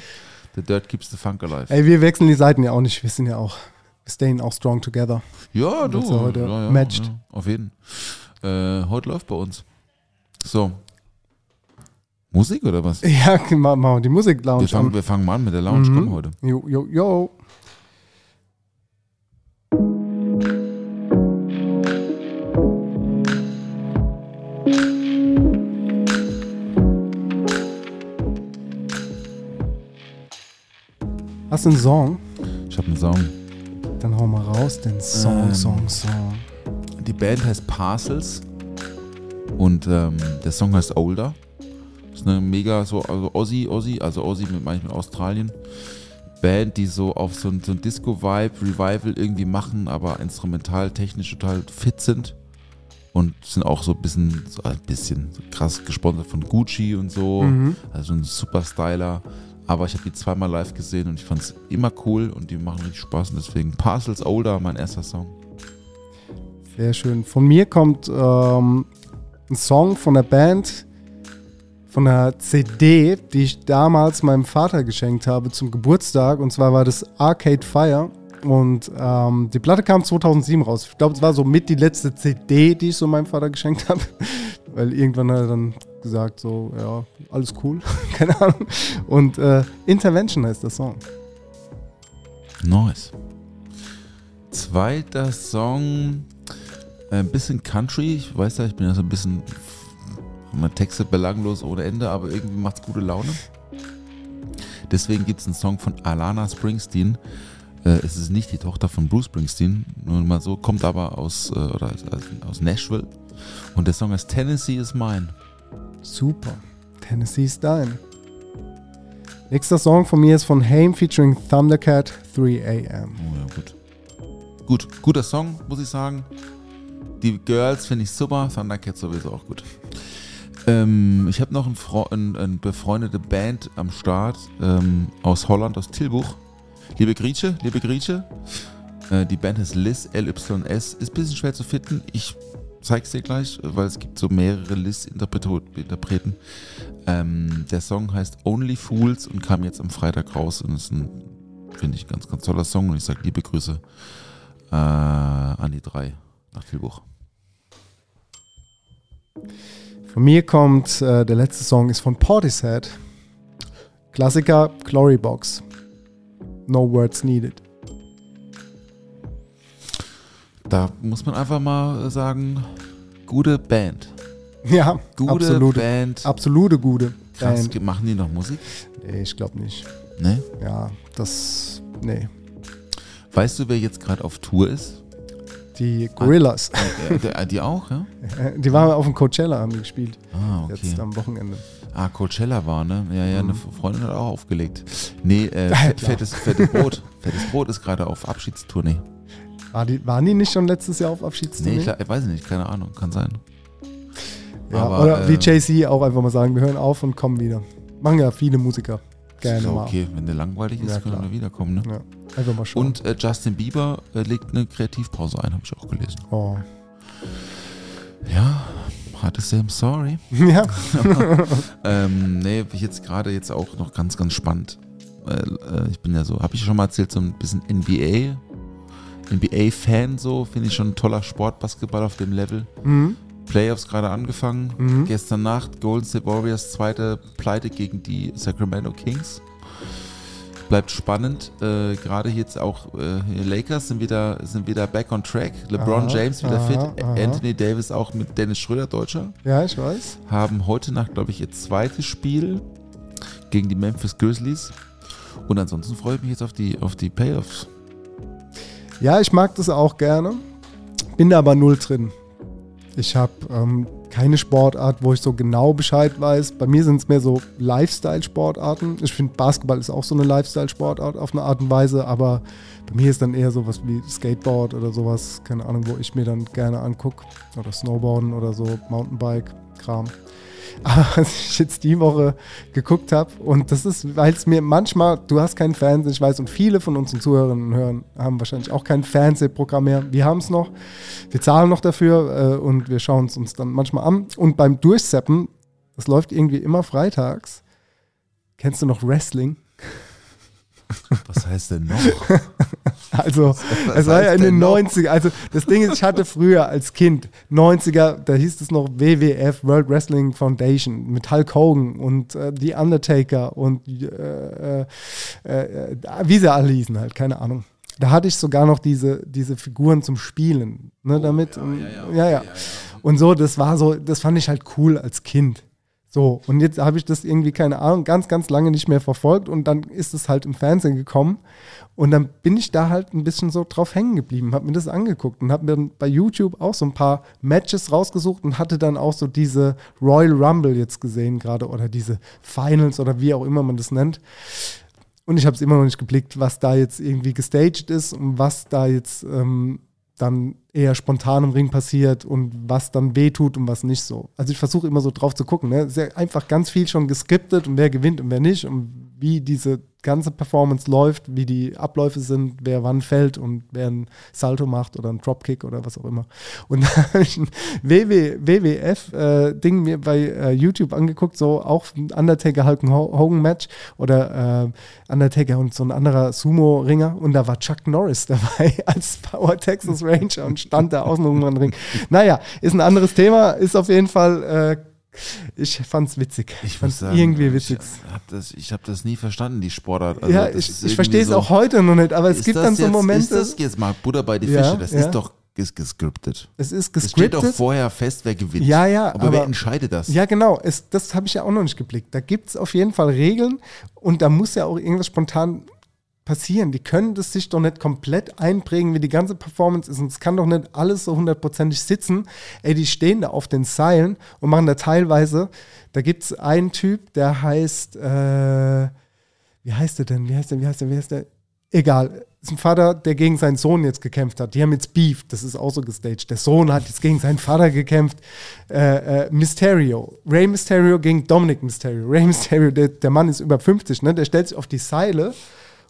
The dirt keeps the funk alive. Ey, wir wechseln die Seiten ja auch nicht. Wir sind ja auch, wir staying auch strong together. Ja, du. Er heute ja, ja, matcht. Ja, auf jeden. Äh, heute läuft bei uns. So. Musik oder was? Ja, machen wir die Musik-Lounge Wir fangen, an. wir fangen mal an mit der Lounge. Mhm. Komm heute. Jo, jo, jo. Hast du einen Song? Ich habe einen Song. Dann hau mal raus, den Song, Ähm. Song, Song. Die Band heißt Parcels und ähm, der Song heißt Older. Ist eine mega so, also Aussie, Aussie, also Aussie mit manchmal Australien. Band, die so auf so ein, so ein Disco-Vibe, Revival irgendwie machen, aber instrumental, technisch total fit sind. Und sind auch so ein bisschen, so ein bisschen krass gesponsert von Gucci und so. Mhm. Also ein super Styler. Aber ich habe die zweimal live gesehen und ich fand es immer cool und die machen richtig Spaß. Und deswegen Parcels Older, mein erster Song. Sehr schön. Von mir kommt ähm, ein Song von der Band, von der CD, die ich damals meinem Vater geschenkt habe zum Geburtstag. Und zwar war das Arcade Fire. Und ähm, die Platte kam 2007 raus. Ich glaube, es war so mit die letzte CD, die ich so meinem Vater geschenkt habe. Weil irgendwann hat er dann gesagt, so, ja, alles cool. Keine Ahnung. Und äh, Intervention heißt der Song. Nice. Zweiter Song, äh, ein bisschen Country. Ich weiß ja, ich bin ja so ein bisschen, meine Texte belanglos ohne Ende, aber irgendwie macht's gute Laune. Deswegen gibt es einen Song von Alana Springsteen. Äh, es ist nicht die Tochter von Bruce Springsteen, nur mal so, kommt aber aus, äh, oder aus, aus Nashville. Und der Song heißt Tennessee is Mine. Super. Tennessee ist dein. Nächster Song von mir ist von Haim featuring Thundercat 3 AM. Oh ja, gut. Gut, guter Song, muss ich sagen. Die Girls finde ich super, Thundercat sowieso auch gut. Ähm, ich habe noch eine ein, ein befreundete Band am Start ähm, aus Holland, aus Tilbuch. Liebe Grieche, liebe Grieche. Äh, die Band heißt Liz, LYS. Ist ein bisschen schwer zu finden. Ich zeig's dir gleich, weil es gibt so mehrere Liz-Interpreten. Ähm, der Song heißt Only Fools und kam jetzt am Freitag raus und ist ein, finde ich, ganz, ganz toller Song. Und ich sage liebe Grüße äh, an die drei nach Tilbuch. Von mir kommt äh, der letzte Song ist von Portishead. Klassiker Glory Box. No words needed. Da muss man einfach mal sagen, gute Band. Ja, Gute absolute, Band. absolute gute Krass, Band. machen die noch Musik? Nee, ich glaube nicht. Ne? Ja, das. Nee. Weißt du, wer jetzt gerade auf Tour ist? Die Gorillas. Äh, äh, die auch, ja? Die waren auf dem Coachella, haben die gespielt. Ah, okay. Jetzt am Wochenende. Ah, Coachella war, ne? Ja, ja, eine Freundin hat auch aufgelegt. Nee, äh, Ja, fettes, fettes Brot. fettes Brot ist gerade auf Abschiedstournee. War die, waren die nicht schon letztes Jahr auf Nee, Abschiedstournee? ich, glaub- ich weiß nicht, keine Ahnung, kann sein. Ja, Aber, oder wie äh, JC auch einfach mal sagen, wir hören auf und kommen wieder. Machen ja viele Musiker. Gerne mal. okay, wenn der langweilig ist, Ja, können wir wiederkommen, ne? Ja, einfach mal schauen. Und äh, Justin Bieber äh, legt eine Kreativpause ein, habe ich auch gelesen. Oh. Ja, hatte Sam, sorry. Ja, Ähm, nee, jetzt gerade jetzt auch noch ganz, ganz spannend. Weil, äh, ich bin ja so, habe ich schon mal erzählt, so ein bisschen NBA. NBA-Fan so, finde ich schon ein toller Sport, Basketball auf dem Level. mhm. Playoffs gerade angefangen. Mhm. Gestern Nacht Golden State Warriors zweite Pleite gegen die Sacramento Kings. Bleibt spannend. Äh, gerade jetzt auch äh, Lakers sind wieder, sind wieder back on track. LeBron Aha, James wieder aha, fit. aha. Anthony Davis auch mit Dennis Schröder, Deutscher ja, ich weiß. haben heute Nacht, glaube ich, ihr zweites Spiel gegen die Memphis Grizzlies. Und ansonsten freue ich mich jetzt auf die, auf die Playoffs. Ja, ich mag das auch gerne. Bin da aber null drin. Ich habe ähm, keine Sportart, wo ich so genau Bescheid weiß. Bei mir sind es mehr so Lifestyle-Sportarten. Ich finde, Basketball ist auch so eine Lifestyle-Sportart auf eine Art und Weise, aber bei mir ist dann eher sowas wie Skateboard oder sowas, keine Ahnung, wo ich mir dann gerne angucke. Oder Snowboarden oder so, Mountainbike-Kram. Aber was ich jetzt die Woche geguckt habe, und das ist, weil es mir manchmal, du hast keinen Fernsehen, ich weiß, und viele von unseren Zuhörerinnen und Hörern haben wahrscheinlich auch kein Fernsehprogramm mehr. Wir haben es noch, wir zahlen noch dafür äh, und wir schauen es uns dann manchmal an. Und beim Durchseppen, das läuft irgendwie immer freitags. Kennst du noch Wrestling? Was heißt denn noch? Also, Was es war ja in den denn noch? 90er. Also, das Ding ist, ich hatte früher als Kind, 90er, da hieß es noch WWF, World Wrestling Foundation, mit Hulk Hogan und äh, The Undertaker und äh, äh, äh, wie sie alle hießen halt, keine Ahnung. Da hatte ich sogar noch diese, diese Figuren zum Spielen, ne, damit. Oh, und, ja, ja, ja, ja. ja, ja. Und so, das war so, das fand ich halt cool als Kind. So, und jetzt habe ich das irgendwie, keine Ahnung, ganz, ganz lange nicht mehr verfolgt und dann ist es halt im Fernsehen gekommen und dann bin ich da halt ein bisschen so drauf hängen geblieben, habe mir das angeguckt und habe mir dann bei YouTube auch so ein paar Matches rausgesucht und hatte dann auch so diese Royal Rumble jetzt gesehen gerade oder diese Finals oder wie auch immer man das nennt. Und ich habe es immer noch nicht geblickt, was da jetzt irgendwie gestaged ist und was da jetzt ähm, dann eher spontan im Ring passiert und was dann wehtut und was nicht so. Also ich versuche immer so drauf zu gucken. Ne? Es ist ja einfach ganz viel schon geskriptet und wer gewinnt und wer nicht und wie diese ganze Performance läuft, wie die Abläufe sind, wer wann fällt und wer einen Salto macht oder einen Dropkick oder was auch immer. Und da habe ich ein WWF-Ding mir bei äh, YouTube angeguckt, so auch ein Undertaker Hulk Hogan Match oder äh, Undertaker und so ein anderer Sumo-Ringer und da war Chuck Norris dabei als Power Texas Ranger und stand da außen um den Ring. Naja, ist ein anderes Thema, ist auf jeden Fall äh, ich fand's witzig. Ich fand's sagen, irgendwie witzig. Ich habe das, ich hab das nie verstanden, die Sportart. Also ja, ich, ich verstehe es irgendwie auch heute noch nicht, aber es gibt dann so jetzt, Momente. Ist das jetzt mal Butter bei die Ja, Fische? das ja. ist doch ist gescriptet. es ist Es steht doch gescriptet. vorher fest, wer gewinnt. Ja, ja, Aber, wer aber- entscheidet das? Ja, genau. Es, das habe ich ja auch noch nicht geblickt. Da gibt es auf jeden Fall Regeln und da muss ja auch irgendwas spontan passieren. Die können das sich doch nicht komplett einprägen, wie die ganze Performance ist. Und es kann doch nicht alles so hundertprozentig sitzen. Ey, die stehen da auf den Seilen und machen da teilweise, da gibt es einen Typ, der heißt, äh, wie heißt der denn? Wie heißt der? Wie heißt der? Wie heißt der? Egal. Ist ein Vater, der gegen seinen Sohn jetzt gekämpft hat. Die haben jetzt Beef, das ist auch so gestaged. Der Sohn hat jetzt gegen seinen Vater gekämpft. Äh, äh, Mysterio. Rey Mysterio gegen Dominic Mysterio. Rey Mysterio, der, der Mann ist über 50, ne? Der stellt sich auf die Seile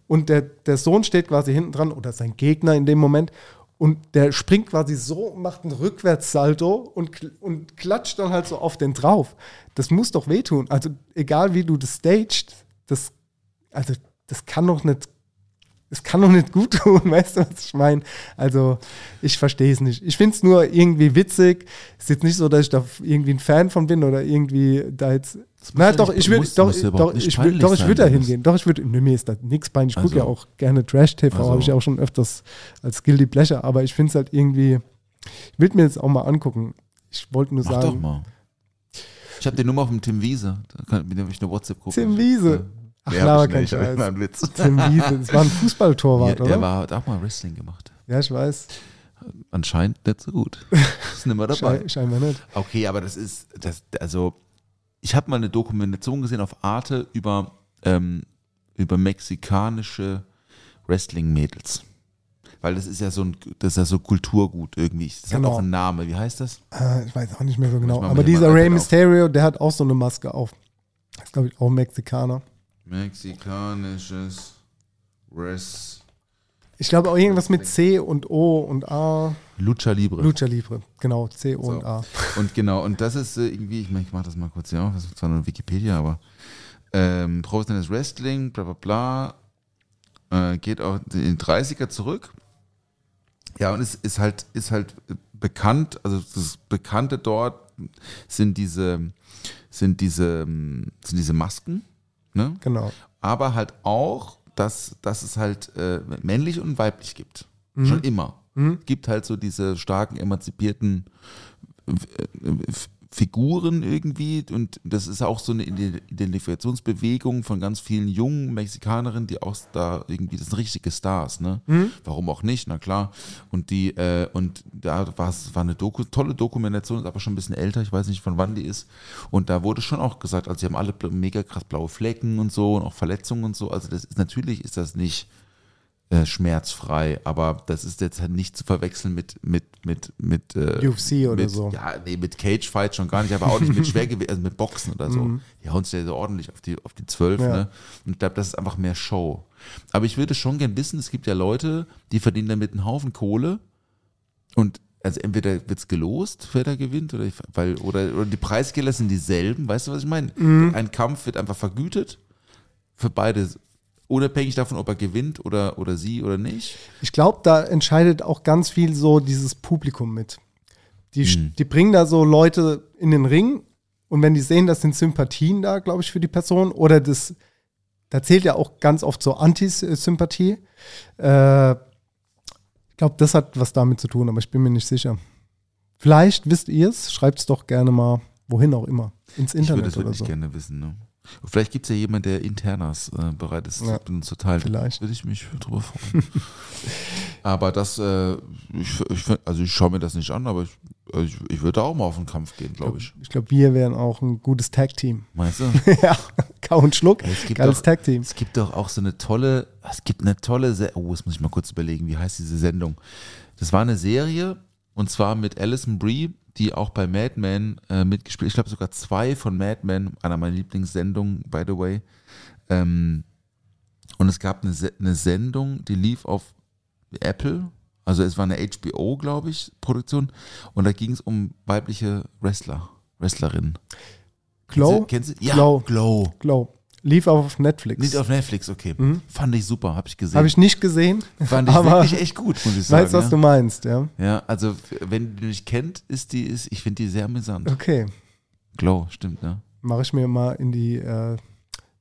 und der, der Sohn steht quasi hinten dran oder sein Gegner in dem Moment und der springt quasi so und macht einen Rückwärtssalto und, und klatscht dann halt so auf den drauf. Das muss doch wehtun. Also egal wie du das staged, das, also das kann doch nicht, das kann doch nicht gut tun, weißt du, was ich meine? Also ich verstehe es nicht. Ich finde es nur irgendwie witzig. Ist jetzt nicht so, dass ich da irgendwie ein Fan von bin oder irgendwie da jetzt. Na ja doch, nicht- ich würde doch, doch, ich peinlich doch, ich würde da hingehen. Doch, ich würde, nee, mir ist da nichts peinlich. Ich gucke ja Also- auch gerne Trash-TV, Also- habe ich ja auch schon öfters als Guilty Pleasure, aber ich finde es halt irgendwie, ich will mir jetzt auch mal angucken. Ich wollte nur Mach sagen, doch mal. Ich habe die Nummer vom Tim Wiese. Da kann, mit dem ich eine WhatsApp-Gruppe. Tim Wiese. Ach, laber hab ich nicht, Scheiß. war ein Witz. Tim Wiese, das war ein Fußballtorwart, Ja, oder? der war, hat auch mal Wrestling gemacht. ja, ich weiß. Anscheinend nicht so gut. Ist nicht mehr dabei. Schei scheinbar nicht. Okay, aber das ist, das, also, ich habe mal eine Dokumentation gesehen auf Arte über, ähm, über mexikanische Wrestling-Mädels. Weil das ist ja so ein, das ist ja so Kulturgut irgendwie. Das Genau. hat auch einen Namen. Wie heißt das? Äh, ich weiß auch nicht mehr so genau. Aber dieser Rey. Mysterio, der hat auch so eine Maske auf. Das ist, glaube ich, auch Mexikaner. Mexikanisches Wrestling. Ich glaube auch irgendwas mit C und O und A. Lucha Libre. Lucha Libre. Genau, C, O So. und A. Und genau, und das ist äh, irgendwie, ich, mein, ich mache das mal kurz hier auf, das ist zwar nur Wikipedia, aber ähm, professionelles Wrestling, bla bla bla, äh, geht auch in die 30er zurück. Ja, und es ist halt, ist halt bekannt, also das Bekannte dort sind diese, sind diese, ähm, sind diese Masken, ne? Genau. aber halt auch, dass, dass es halt äh, männlich und weiblich gibt. Schon immer. Gibt halt so diese starken, emanzipierten äh, äh, Figuren irgendwie und das ist auch so eine Identifikationsbewegung von ganz vielen jungen Mexikanerinnen, die auch da irgendwie, das sind richtige Stars, ne? Warum auch nicht, na klar. Und die, äh, und da war es war eine Doku, tolle Dokumentation, ist aber schon ein bisschen älter, ich weiß nicht von wann die ist. Und da wurde schon auch gesagt, also sie haben alle mega krass blaue Flecken und so und auch Verletzungen und so. Also das ist natürlich ist das nicht äh, schmerzfrei, aber das ist jetzt halt nicht zu verwechseln mit mit mit mit äh, UFC oder mit, so. Ja, nee, mit Cage Fight schon gar nicht, aber auch nicht mit Schwergewicht, also mit Boxen oder so. Die hauen sich ja so ordentlich auf die auf die zwölf, Mhm. Ja. ne? Und ich glaube, das ist einfach mehr Show. Aber ich würde schon gern wissen, es gibt ja Leute, die verdienen damit einen Haufen Kohle und also entweder wird es gelost, wer da gewinnt, oder, ich, weil, oder, oder die Preisgelder sind dieselben, weißt du, was ich meine? Mhm. Ein Kampf wird einfach vergütet für beide, unabhängig davon, ob er gewinnt oder, oder sie oder nicht. Ich glaube, da entscheidet auch ganz viel so dieses Publikum mit. Die, Mhm. die bringen da so Leute in den Ring und wenn die sehen, das sind Sympathien da, glaube ich, für die Person oder das, da zählt ja auch ganz oft so Antisympathie. Äh, ich glaube, das hat was damit zu tun, aber ich bin mir nicht sicher. Vielleicht wisst ihr es, schreibt es doch gerne mal, wohin auch immer, ins Ich würde Internet das oder wirklich so. gerne wissen. Ne? Vielleicht gibt es ja jemanden, der Internas äh, bereit ist, Ja, zu teilen. vielleicht. Würde ich mich drüber freuen. aber das, äh, ich, ich, also ich schaue mir das nicht an, aber ich, also ich, ich würde auch mal auf einen Kampf gehen, glaube ich. Ich glaube, wir wären auch ein gutes Tag-Team. Meinst du? ja, Kau und Schluck, Ey, es gibt geiles Tag-Team. Es gibt doch auch so eine tolle, es gibt eine tolle, Se oh, jetzt muss ich mal kurz überlegen, wie heißt diese Sendung? Das war eine Serie und zwar mit Alison Brie, die auch bei Mad Men äh, mitgespielt. Ich glaube sogar zwei von Mad Men, einer meiner Lieblingssendungen, by the way. Ähm, und es gab eine, Se eine Sendung, die lief auf Apple. Also es war eine HBO, glaube ich, Produktion. Und da ging es um weibliche Wrestler, Wrestlerinnen. Glow? Kennst du? Kennst du? Ja, Glow. Glow. Glow. Lief auf Netflix. Nicht auf Netflix, okay. Fand ich super, habe ich gesehen. Habe ich nicht gesehen. Fand ich wirklich echt gut, muss ich sagen. Weißt, was ja. du meinst, ja? Ja, also wenn die nicht kennt, ist die, ist, ich finde die sehr amüsant. Okay. Glow, stimmt, ne? Mache ich mir mal in die äh,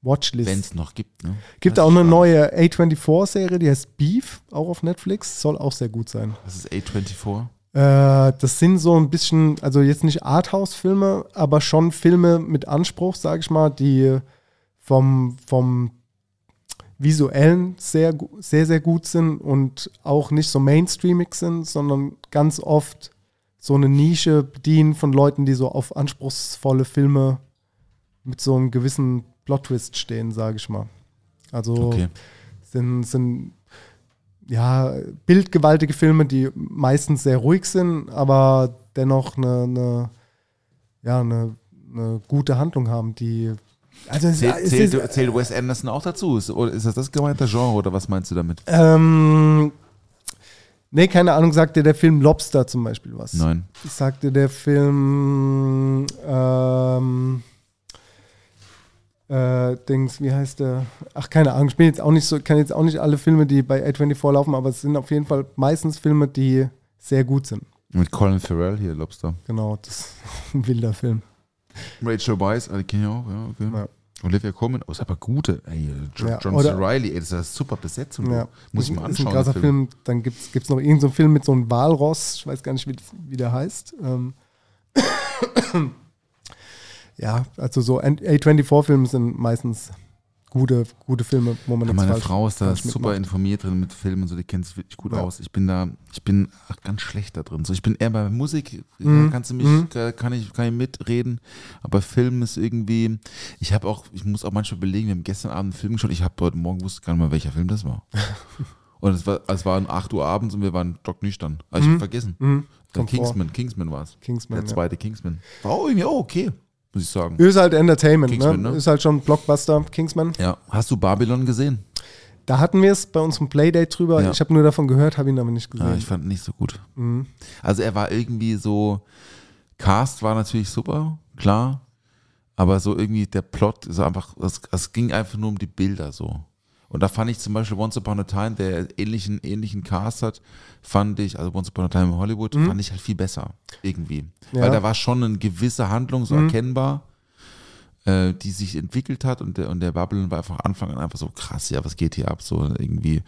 Watchlist. Wenn es noch gibt, ne? Gibt Das auch eine spannend. neue A24-Serie, die heißt Beef, auch auf Netflix. Soll auch sehr gut sein. Das ist A24. Äh, das sind so ein bisschen, also jetzt nicht Arthouse-Filme, aber schon Filme mit Anspruch, sage ich mal, die vom, vom visuellen sehr, sehr, sehr gut sind und auch nicht so mainstreamig sind, sondern ganz oft so eine Nische bedienen von Leuten, die so auf anspruchsvolle Filme mit so einem gewissen Plot-Twist stehen, sage ich mal. Also Okay. sind, sind ja bildgewaltige Filme, die meistens sehr ruhig sind, aber dennoch eine, eine, ja, eine, eine gute Handlung haben, die also es, Zählt, zählt, ist, zählt Wes Anderson auch dazu? Ist, oder ist das das gemeinte Genre oder was meinst du damit? ähm, nee, keine Ahnung, sagt dir der Film Lobster zum Beispiel was? Nein. Sagte der Film ähm, äh, Dings, wie heißt der? Ach, keine Ahnung, ich bin jetzt auch nicht so, kann jetzt auch nicht alle Filme, die bei A24 laufen, aber es sind auf jeden Fall meistens Filme, die sehr gut sind. Mit Colin Farrell hier, Lobster. Genau, das ist ein wilder Film. Rachel Weisz, die kenne ich auch, ja, okay. Ja. Olivia Colman, oh, ist aber gute. Ey, John, Ja, John C. Reilly, ey, das ist eine super Besetzung. Ja. Muss ich mal Ist anschauen. ein krasser den Film. Dann gibt es noch irgendeinen so Film mit so einem Walross. Ich weiß gar nicht, wie, wie der heißt. Ähm ja, also so A24-Filme sind meistens gute, gute Filme, wo man Ja, meine falsch- Frau ist da super informiert drin mit Filmen und so, die kennt sich wirklich gut Ja. aus. Ich bin da, ich bin ganz schlecht da drin. So, ich bin eher bei Musik, Mhm. da kannst du mich, Mhm. kann ich, kann ich mitreden, aber Film ist irgendwie, ich habe auch, ich muss auch manchmal überlegen, wir haben gestern Abend einen Film geschaut, ich habe heute Morgen wusste gar nicht mal, welcher Film das war. und es war, es waren 8 Uhr abends und wir waren stocknüchtern. Also ich Mhm. hab vergessen. Mhm. Der Kommt vor. Kingsman, Kingsman war es. Der ja. zweite Kingsman. War irgendwie auch okay, muss ich sagen. Ist halt Entertainment, Kingsman, ne? ne? Ist halt schon Blockbuster, Kingsman. Ja. Hast du Babylon gesehen? Da hatten wir es bei unserem Playdate drüber. Ja. Ich habe nur davon gehört, habe ihn aber nicht gesehen. Ja, ich fand ihn nicht so gut. Mhm. Also er war irgendwie so, Cast war natürlich super, klar, aber so irgendwie der Plot ist einfach, es, es ging einfach nur um die Bilder so. Und da fand ich zum Beispiel Once Upon a Time, der ähnlichen, ähnlichen Cast hat, fand ich, also Once Upon a Time in Hollywood, fand ich halt viel besser irgendwie. Ja. Weil da war schon eine gewisse Handlung so erkennbar, äh, die sich entwickelt hat und der, und der Babylon war einfach Anfang an einfach so krass, ja, was geht hier ab? So irgendwie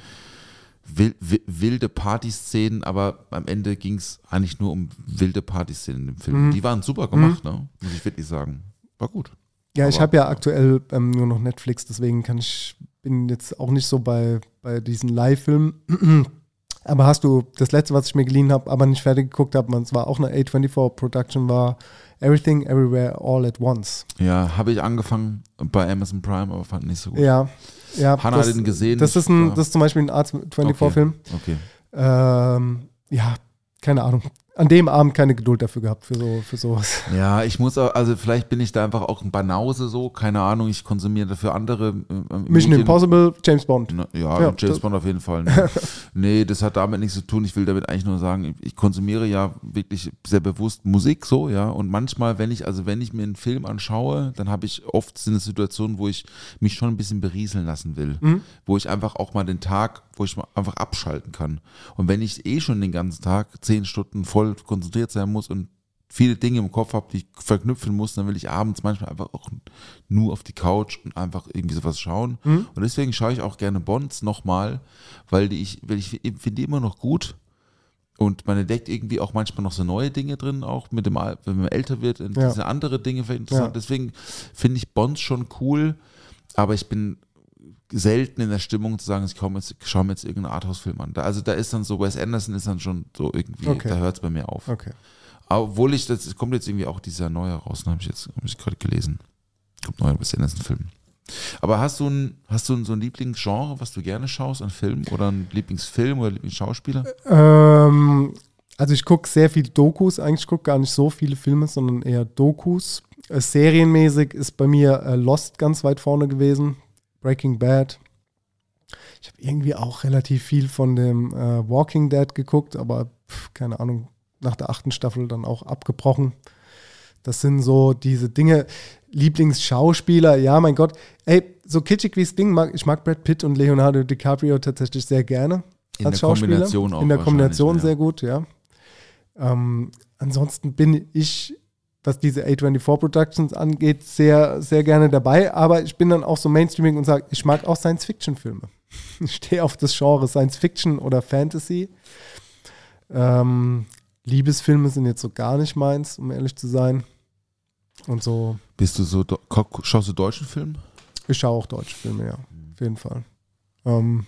wil, wi- wilde Partyszenen, aber am Ende ging es eigentlich nur um wilde Partyszenen im Film. Mhm. Die waren super gemacht, ne? muss ich wirklich sagen. War gut. Ja, ich Aber- habe ja aktuell ähm, nur noch Netflix, deswegen kann ich, bin jetzt auch nicht so bei, bei diesen Live-Filmen. aber hast du das letzte, was ich mir geliehen habe, aber nicht fertig geguckt habe, es war auch eine A24-Production, war Everything, Everywhere, All at Once. Ja, habe ich angefangen bei Amazon Prime, aber fand nicht so gut. Ja, ja. Hannah das, hat ihn gesehen. Das ist, ein, das ist zum Beispiel ein A24-Film. Okay. Ähm, ja, keine Ahnung. An dem Abend keine Geduld dafür gehabt, für, so, für sowas. Ja, ich muss auch, also vielleicht bin ich da einfach auch ein Banause so, keine Ahnung, ich konsumiere dafür andere äh, Mission. Impossible, James Bond. Na, Ja, Ja, James Bond auf jeden Fall. Ne? nee, das hat damit nichts zu tun. Ich will damit eigentlich nur sagen, ich konsumiere ja wirklich sehr bewusst Musik so, ja. Und manchmal, wenn ich, also wenn ich mir einen Film anschaue, dann habe ich oft so eine Situation, wo ich mich schon ein bisschen berieseln lassen will. Mhm. Wo ich einfach auch mal den Tag, wo ich mal einfach abschalten kann. Und wenn ich eh schon den ganzen Tag zehn Stunden voll konzentriert sein muss und viele Dinge im Kopf habe, die ich verknüpfen muss, dann will ich abends manchmal einfach auch nur auf die Couch und einfach irgendwie sowas schauen. Mhm. Und deswegen schaue ich auch gerne Bonds nochmal, weil die ich, weil ich finde die immer noch gut. Und man entdeckt irgendwie auch manchmal noch so neue Dinge drin, auch mit dem, wenn man älter wird, und Ja. diese andere Dinge vielleicht interessant. Ja. Deswegen finde ich Bonds schon cool, aber ich bin selten in der Stimmung zu sagen, ich komme jetzt, ich schaue mir jetzt irgendeinen Arthouse-Film an. Da, also da ist dann so, Wes Anderson ist dann schon so irgendwie, Okay. da hört es bei mir auf. Okay. Obwohl ich, das kommt jetzt irgendwie auch dieser neue raus, ne, habe ich jetzt hab ich gerade gelesen. Kommt neuer Wes Anderson-Film. Aber hast du ein, hast du ein, so ein Lieblingsgenre, was du gerne schaust an Filmen oder ein Lieblingsfilm oder Lieblingsschauspieler? Ähm, also ich gucke sehr viel Dokus, eigentlich gucke gar nicht so viele Filme, sondern eher Dokus. Äh, serienmäßig ist bei mir äh, Lost ganz weit vorne gewesen, Breaking Bad. Ich habe irgendwie auch relativ viel von dem äh, Walking Dead geguckt, aber pf, keine Ahnung, nach der achten Staffel dann auch abgebrochen. Das sind so diese Dinge. Lieblingsschauspieler, ja, mein Gott. Ey, so kitschig wie es Ding mag, ich mag Brad Pitt und Leonardo DiCaprio tatsächlich sehr gerne. In als der Schauspieler. Kombination auch In der Kombination ja. sehr gut, ja. Ähm, ansonsten bin ich, was diese A24 Productions angeht, sehr, sehr gerne dabei. Aber ich bin dann auch so Mainstreaming und sage, ich mag auch Science-Fiction-Filme. Ich stehe auf das Genre Science-Fiction oder Fantasy. Ähm, Liebesfilme sind jetzt so gar nicht meins, um ehrlich zu sein. Und so, Bist du so, schaust du deutschen Film? ich schaue auch deutsche Filme, ja, auf jeden Fall. Ähm,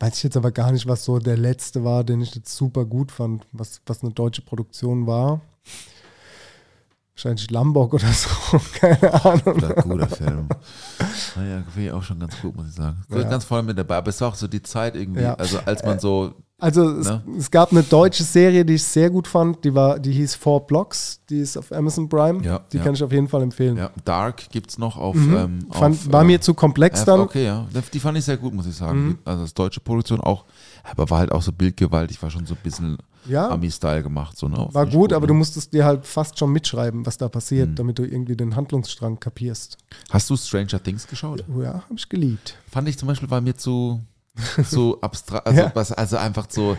weiß ich jetzt aber gar nicht, was so der letzte war, den ich jetzt super gut fand, was, was eine deutsche Produktion war. Wahrscheinlich Lambok oder so, keine Ahnung. Guter, guter Film. Naja, finde ich auch schon ganz gut, muss ich sagen. Ja. Ganz voll mit dabei. Aber es war auch so die Zeit irgendwie, Ja. also als man so, Also es, Ne? es gab eine deutsche Serie, die ich sehr gut fand, die war, die hieß Four Blocks, die ist auf Amazon Prime. Ja, die kann ich auf jeden Fall empfehlen. Dark gibt es noch auf, Mhm. ähm, Fand, auf, war äh, mir zu komplex Ja, dann. Okay, ja. Die fand ich sehr gut, muss ich sagen. Mhm. Also als deutsche Produktion auch, aber war halt auch so bildgewaltig, war schon so ein bisschen Ja. Ami-Style gemacht. So, ne? War ich gut, aber ne? du musstest dir halt fast schon mitschreiben, was da passiert, Mhm. damit du irgendwie den Handlungsstrang kapierst. Hast du Stranger Things geschaut? Ja, habe ich geliebt. Fand ich zum Beispiel, war mir zu, zu abstrakt, also, Ja. also einfach so,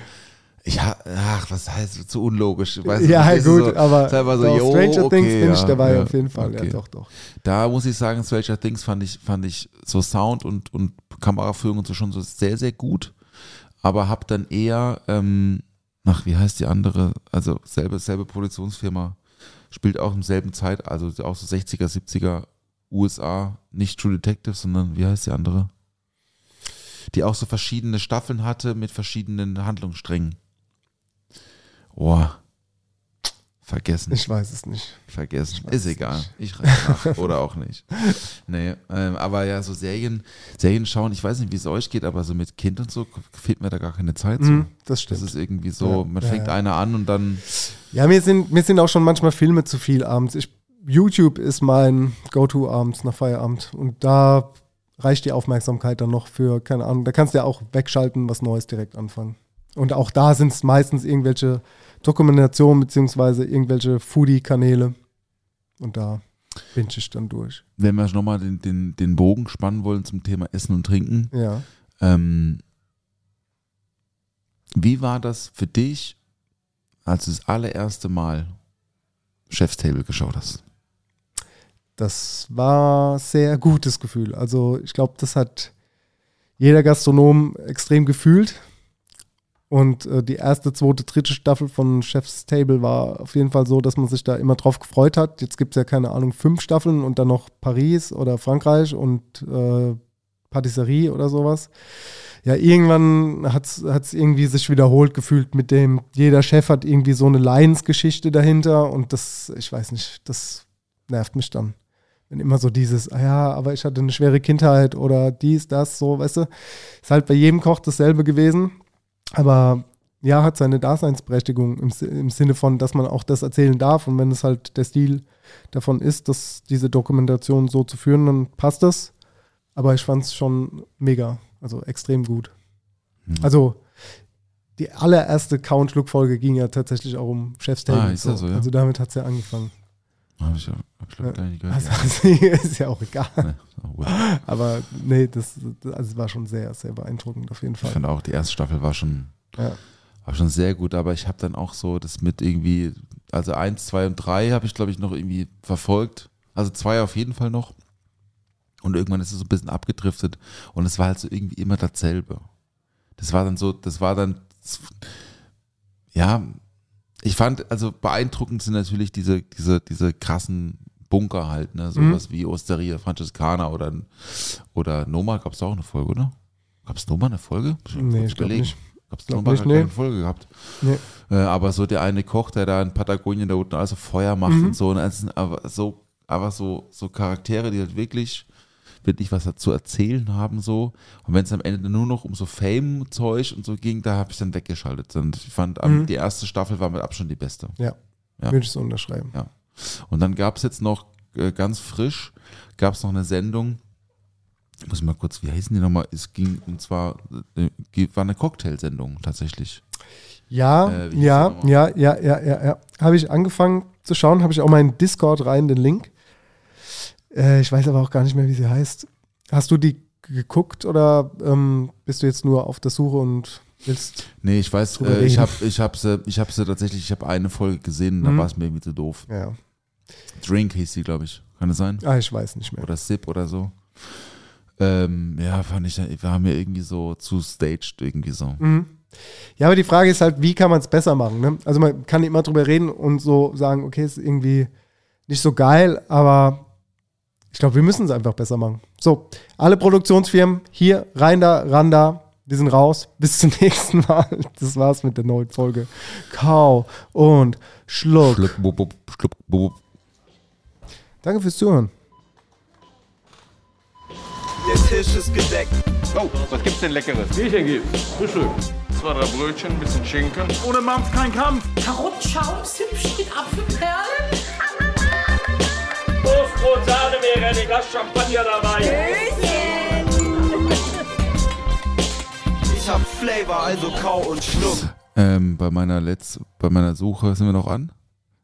ja, ach, was heißt, zu unlogisch. Weißt du, ja, ist gut, so, aber so, jo, Stranger okay, Things bin ich ja, dabei ja, auf jeden Fall. okay. Ja, doch, doch. Da muss ich sagen, Stranger Things fand ich, fand ich so Sound und, und Kameraführung und so schon so sehr, sehr gut. Aber hab dann eher, ähm, ach, wie heißt die andere? Also selbe, selbe Produktionsfirma, spielt auch im selben Zeit, also auch so 60er, 70er USA, nicht True Detective, sondern wie heißt die andere? Die auch so verschiedene Staffeln hatte mit verschiedenen Handlungssträngen. Boah. Vergessen. Ich weiß es nicht. Vergessen. Ist egal. nicht. Ich reiche nach. Oder auch nicht. Nee, ähm, aber ja, so Serien, Serien schauen, ich weiß nicht, wie es euch geht, aber so mit Kind und so fehlt mir da gar keine Zeit zu. Mhm, das Das stimmt. ist irgendwie so, Ja, man ja, fängt ja. einer an und dann, Ja, mir sind, mir sind auch schon manchmal Filme zu viel abends. Ich, YouTube ist mein Go-To abends nach Feierabend. Und da reicht die Aufmerksamkeit dann noch für, keine Ahnung, da kannst du ja auch wegschalten, was Neues direkt anfangen. Und auch da sind es meistens irgendwelche Dokumentationen beziehungsweise irgendwelche Foodie-Kanäle. Und da bin ich dann durch. wenn wir nochmal den, den, den Bogen spannen wollen zum Thema Essen und Trinken, Ja. ähm, wie war das für dich, als du das allererste Mal Chef's Table geschaut hast? Das war sehr gutes Gefühl. Also ich glaube, das hat jeder Gastronom extrem gefühlt. Und äh, die erste, zweite, dritte Staffel von Chef's Table war auf jeden Fall so, dass man sich da immer drauf gefreut hat. Jetzt gibt es ja keine Ahnung, fünf Staffeln und dann noch Paris oder Frankreich und äh, Patisserie oder sowas. Ja, irgendwann hat es irgendwie sich wiederholt gefühlt mit dem, jeder Chef hat irgendwie so eine Lions-Geschichte dahinter und das, ich weiß nicht, das nervt mich dann. Wenn immer so dieses, ah ja, aber ich hatte eine schwere Kindheit oder dies, das, so, weißt du. Ist halt bei jedem Koch dasselbe gewesen. Aber ja, hat seine Daseinsberechtigung im, im Sinne von, dass man auch das erzählen darf. Und wenn es halt der Stil davon ist, dass diese Dokumentation so zu führen, dann passt das. Aber ich fand es schon mega, also extrem gut. Hm. Also die allererste Count-Look-Folge ging ja tatsächlich auch um Chefstable. Ah, ist das so, ja? Also damit hat es ja angefangen. Hab ich, ja- hab ich gar nicht gehört. Also, also, ist ja auch egal. Nee, ist auch. Aber nee, das, das also war schon sehr, sehr beeindruckend auf jeden Ich Fall. finde auch, die erste Staffel war schon, Ja. war schon sehr gut, aber ich habe dann auch so das mit irgendwie, also eins, zwei und drei habe ich, glaube ich, noch irgendwie verfolgt. Also zwei auf jeden Fall noch. Und irgendwann ist es so ein bisschen abgedriftet und es war halt so irgendwie immer dasselbe. Das war dann so, das war dann, ja, ich fand, also beeindruckend sind natürlich diese, diese, diese krassen Bunker halt, ne, sowas wie Osteria Francescana oder, oder Noma, gab es auch eine Folge, oder? Gab es Noma eine Folge? Nee, ich glaub nicht. Gab es Noma nicht, gar keine nee. Folge gehabt. Nee. Äh, aber so der eine Koch, der da in Patagonien da unten also Feuer macht Mhm. und so, und es sind aber so, aber so, so Charaktere, die halt wirklich, wirklich was zu erzählen haben, so. Und wenn es am Ende nur noch um so Fame-Zeug und so ging, da habe ich dann weggeschaltet. Und ich fand, Mhm. die erste Staffel war mit Abstand die beste. Ja, Ja. würde ich so unterschreiben. Ja. Und dann gab es jetzt noch äh, ganz frisch, gab es noch eine Sendung, ich muss mal kurz, wie heißen die nochmal? Es ging, und zwar, äh, war eine Cocktailsendung tatsächlich. Ja, Äh, ja, ja, ja, ja, ja, ja. Habe ich angefangen zu schauen, habe ich auch in Discord rein, den Link. Äh, ich weiß aber auch gar nicht mehr, wie sie heißt. Hast du die geguckt oder ähm, bist du jetzt nur auf der Suche und willst. Nee, ich weiß, äh, ich habe ich hab sie, ich hab sie tatsächlich, ich habe eine Folge gesehen, da Mhm. war es mir irgendwie zu doof. Ja. Drink hieß sie, glaube ich. Kann es sein? Ah, ich weiß nicht mehr. Oder Sip oder so. Ähm, ja, fand ich, war mir irgendwie so zu staged irgendwie so. Mhm. Ja, aber die Frage ist halt, wie kann man es besser machen? Ne? Also man kann immer drüber reden und so sagen, okay, ist irgendwie nicht so geil, aber ich glaube, wir müssen es einfach besser machen. So, alle Produktionsfirmen hier, rein da, ran da, wir sind raus. Bis zum nächsten Mal. Das war's mit der neuen Folge. Kau und Schluck. Schluck, bub, bub, schluck, bub. Danke fürs Zuhören. Der Tisch ist gedeckt. Oh, was gibt's denn Leckeres? Bierchen gibt's. Frühstück. Zwei, drei Brötchen, ein bisschen Schinken. Ohne Mampf kein Kampf. Karottenschaum, Zimtschnitt, Apfelperlen. Toastbrot, Sahne wäre ein Glas Champagner dabei. Ich hab Flavor, also kau und schluck. Ähm, bei meiner Letz bei meiner Suche sind wir noch an.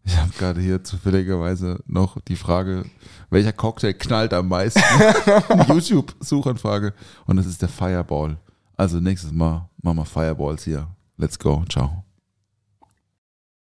Ich habe gerade hier zufälligerweise noch die Frage, welcher Cocktail knallt am meisten? YouTube-Suchanfrage. Und das ist der Fireball. Also nächstes Mal machen wir Fireballs hier. Let's go. Ciao.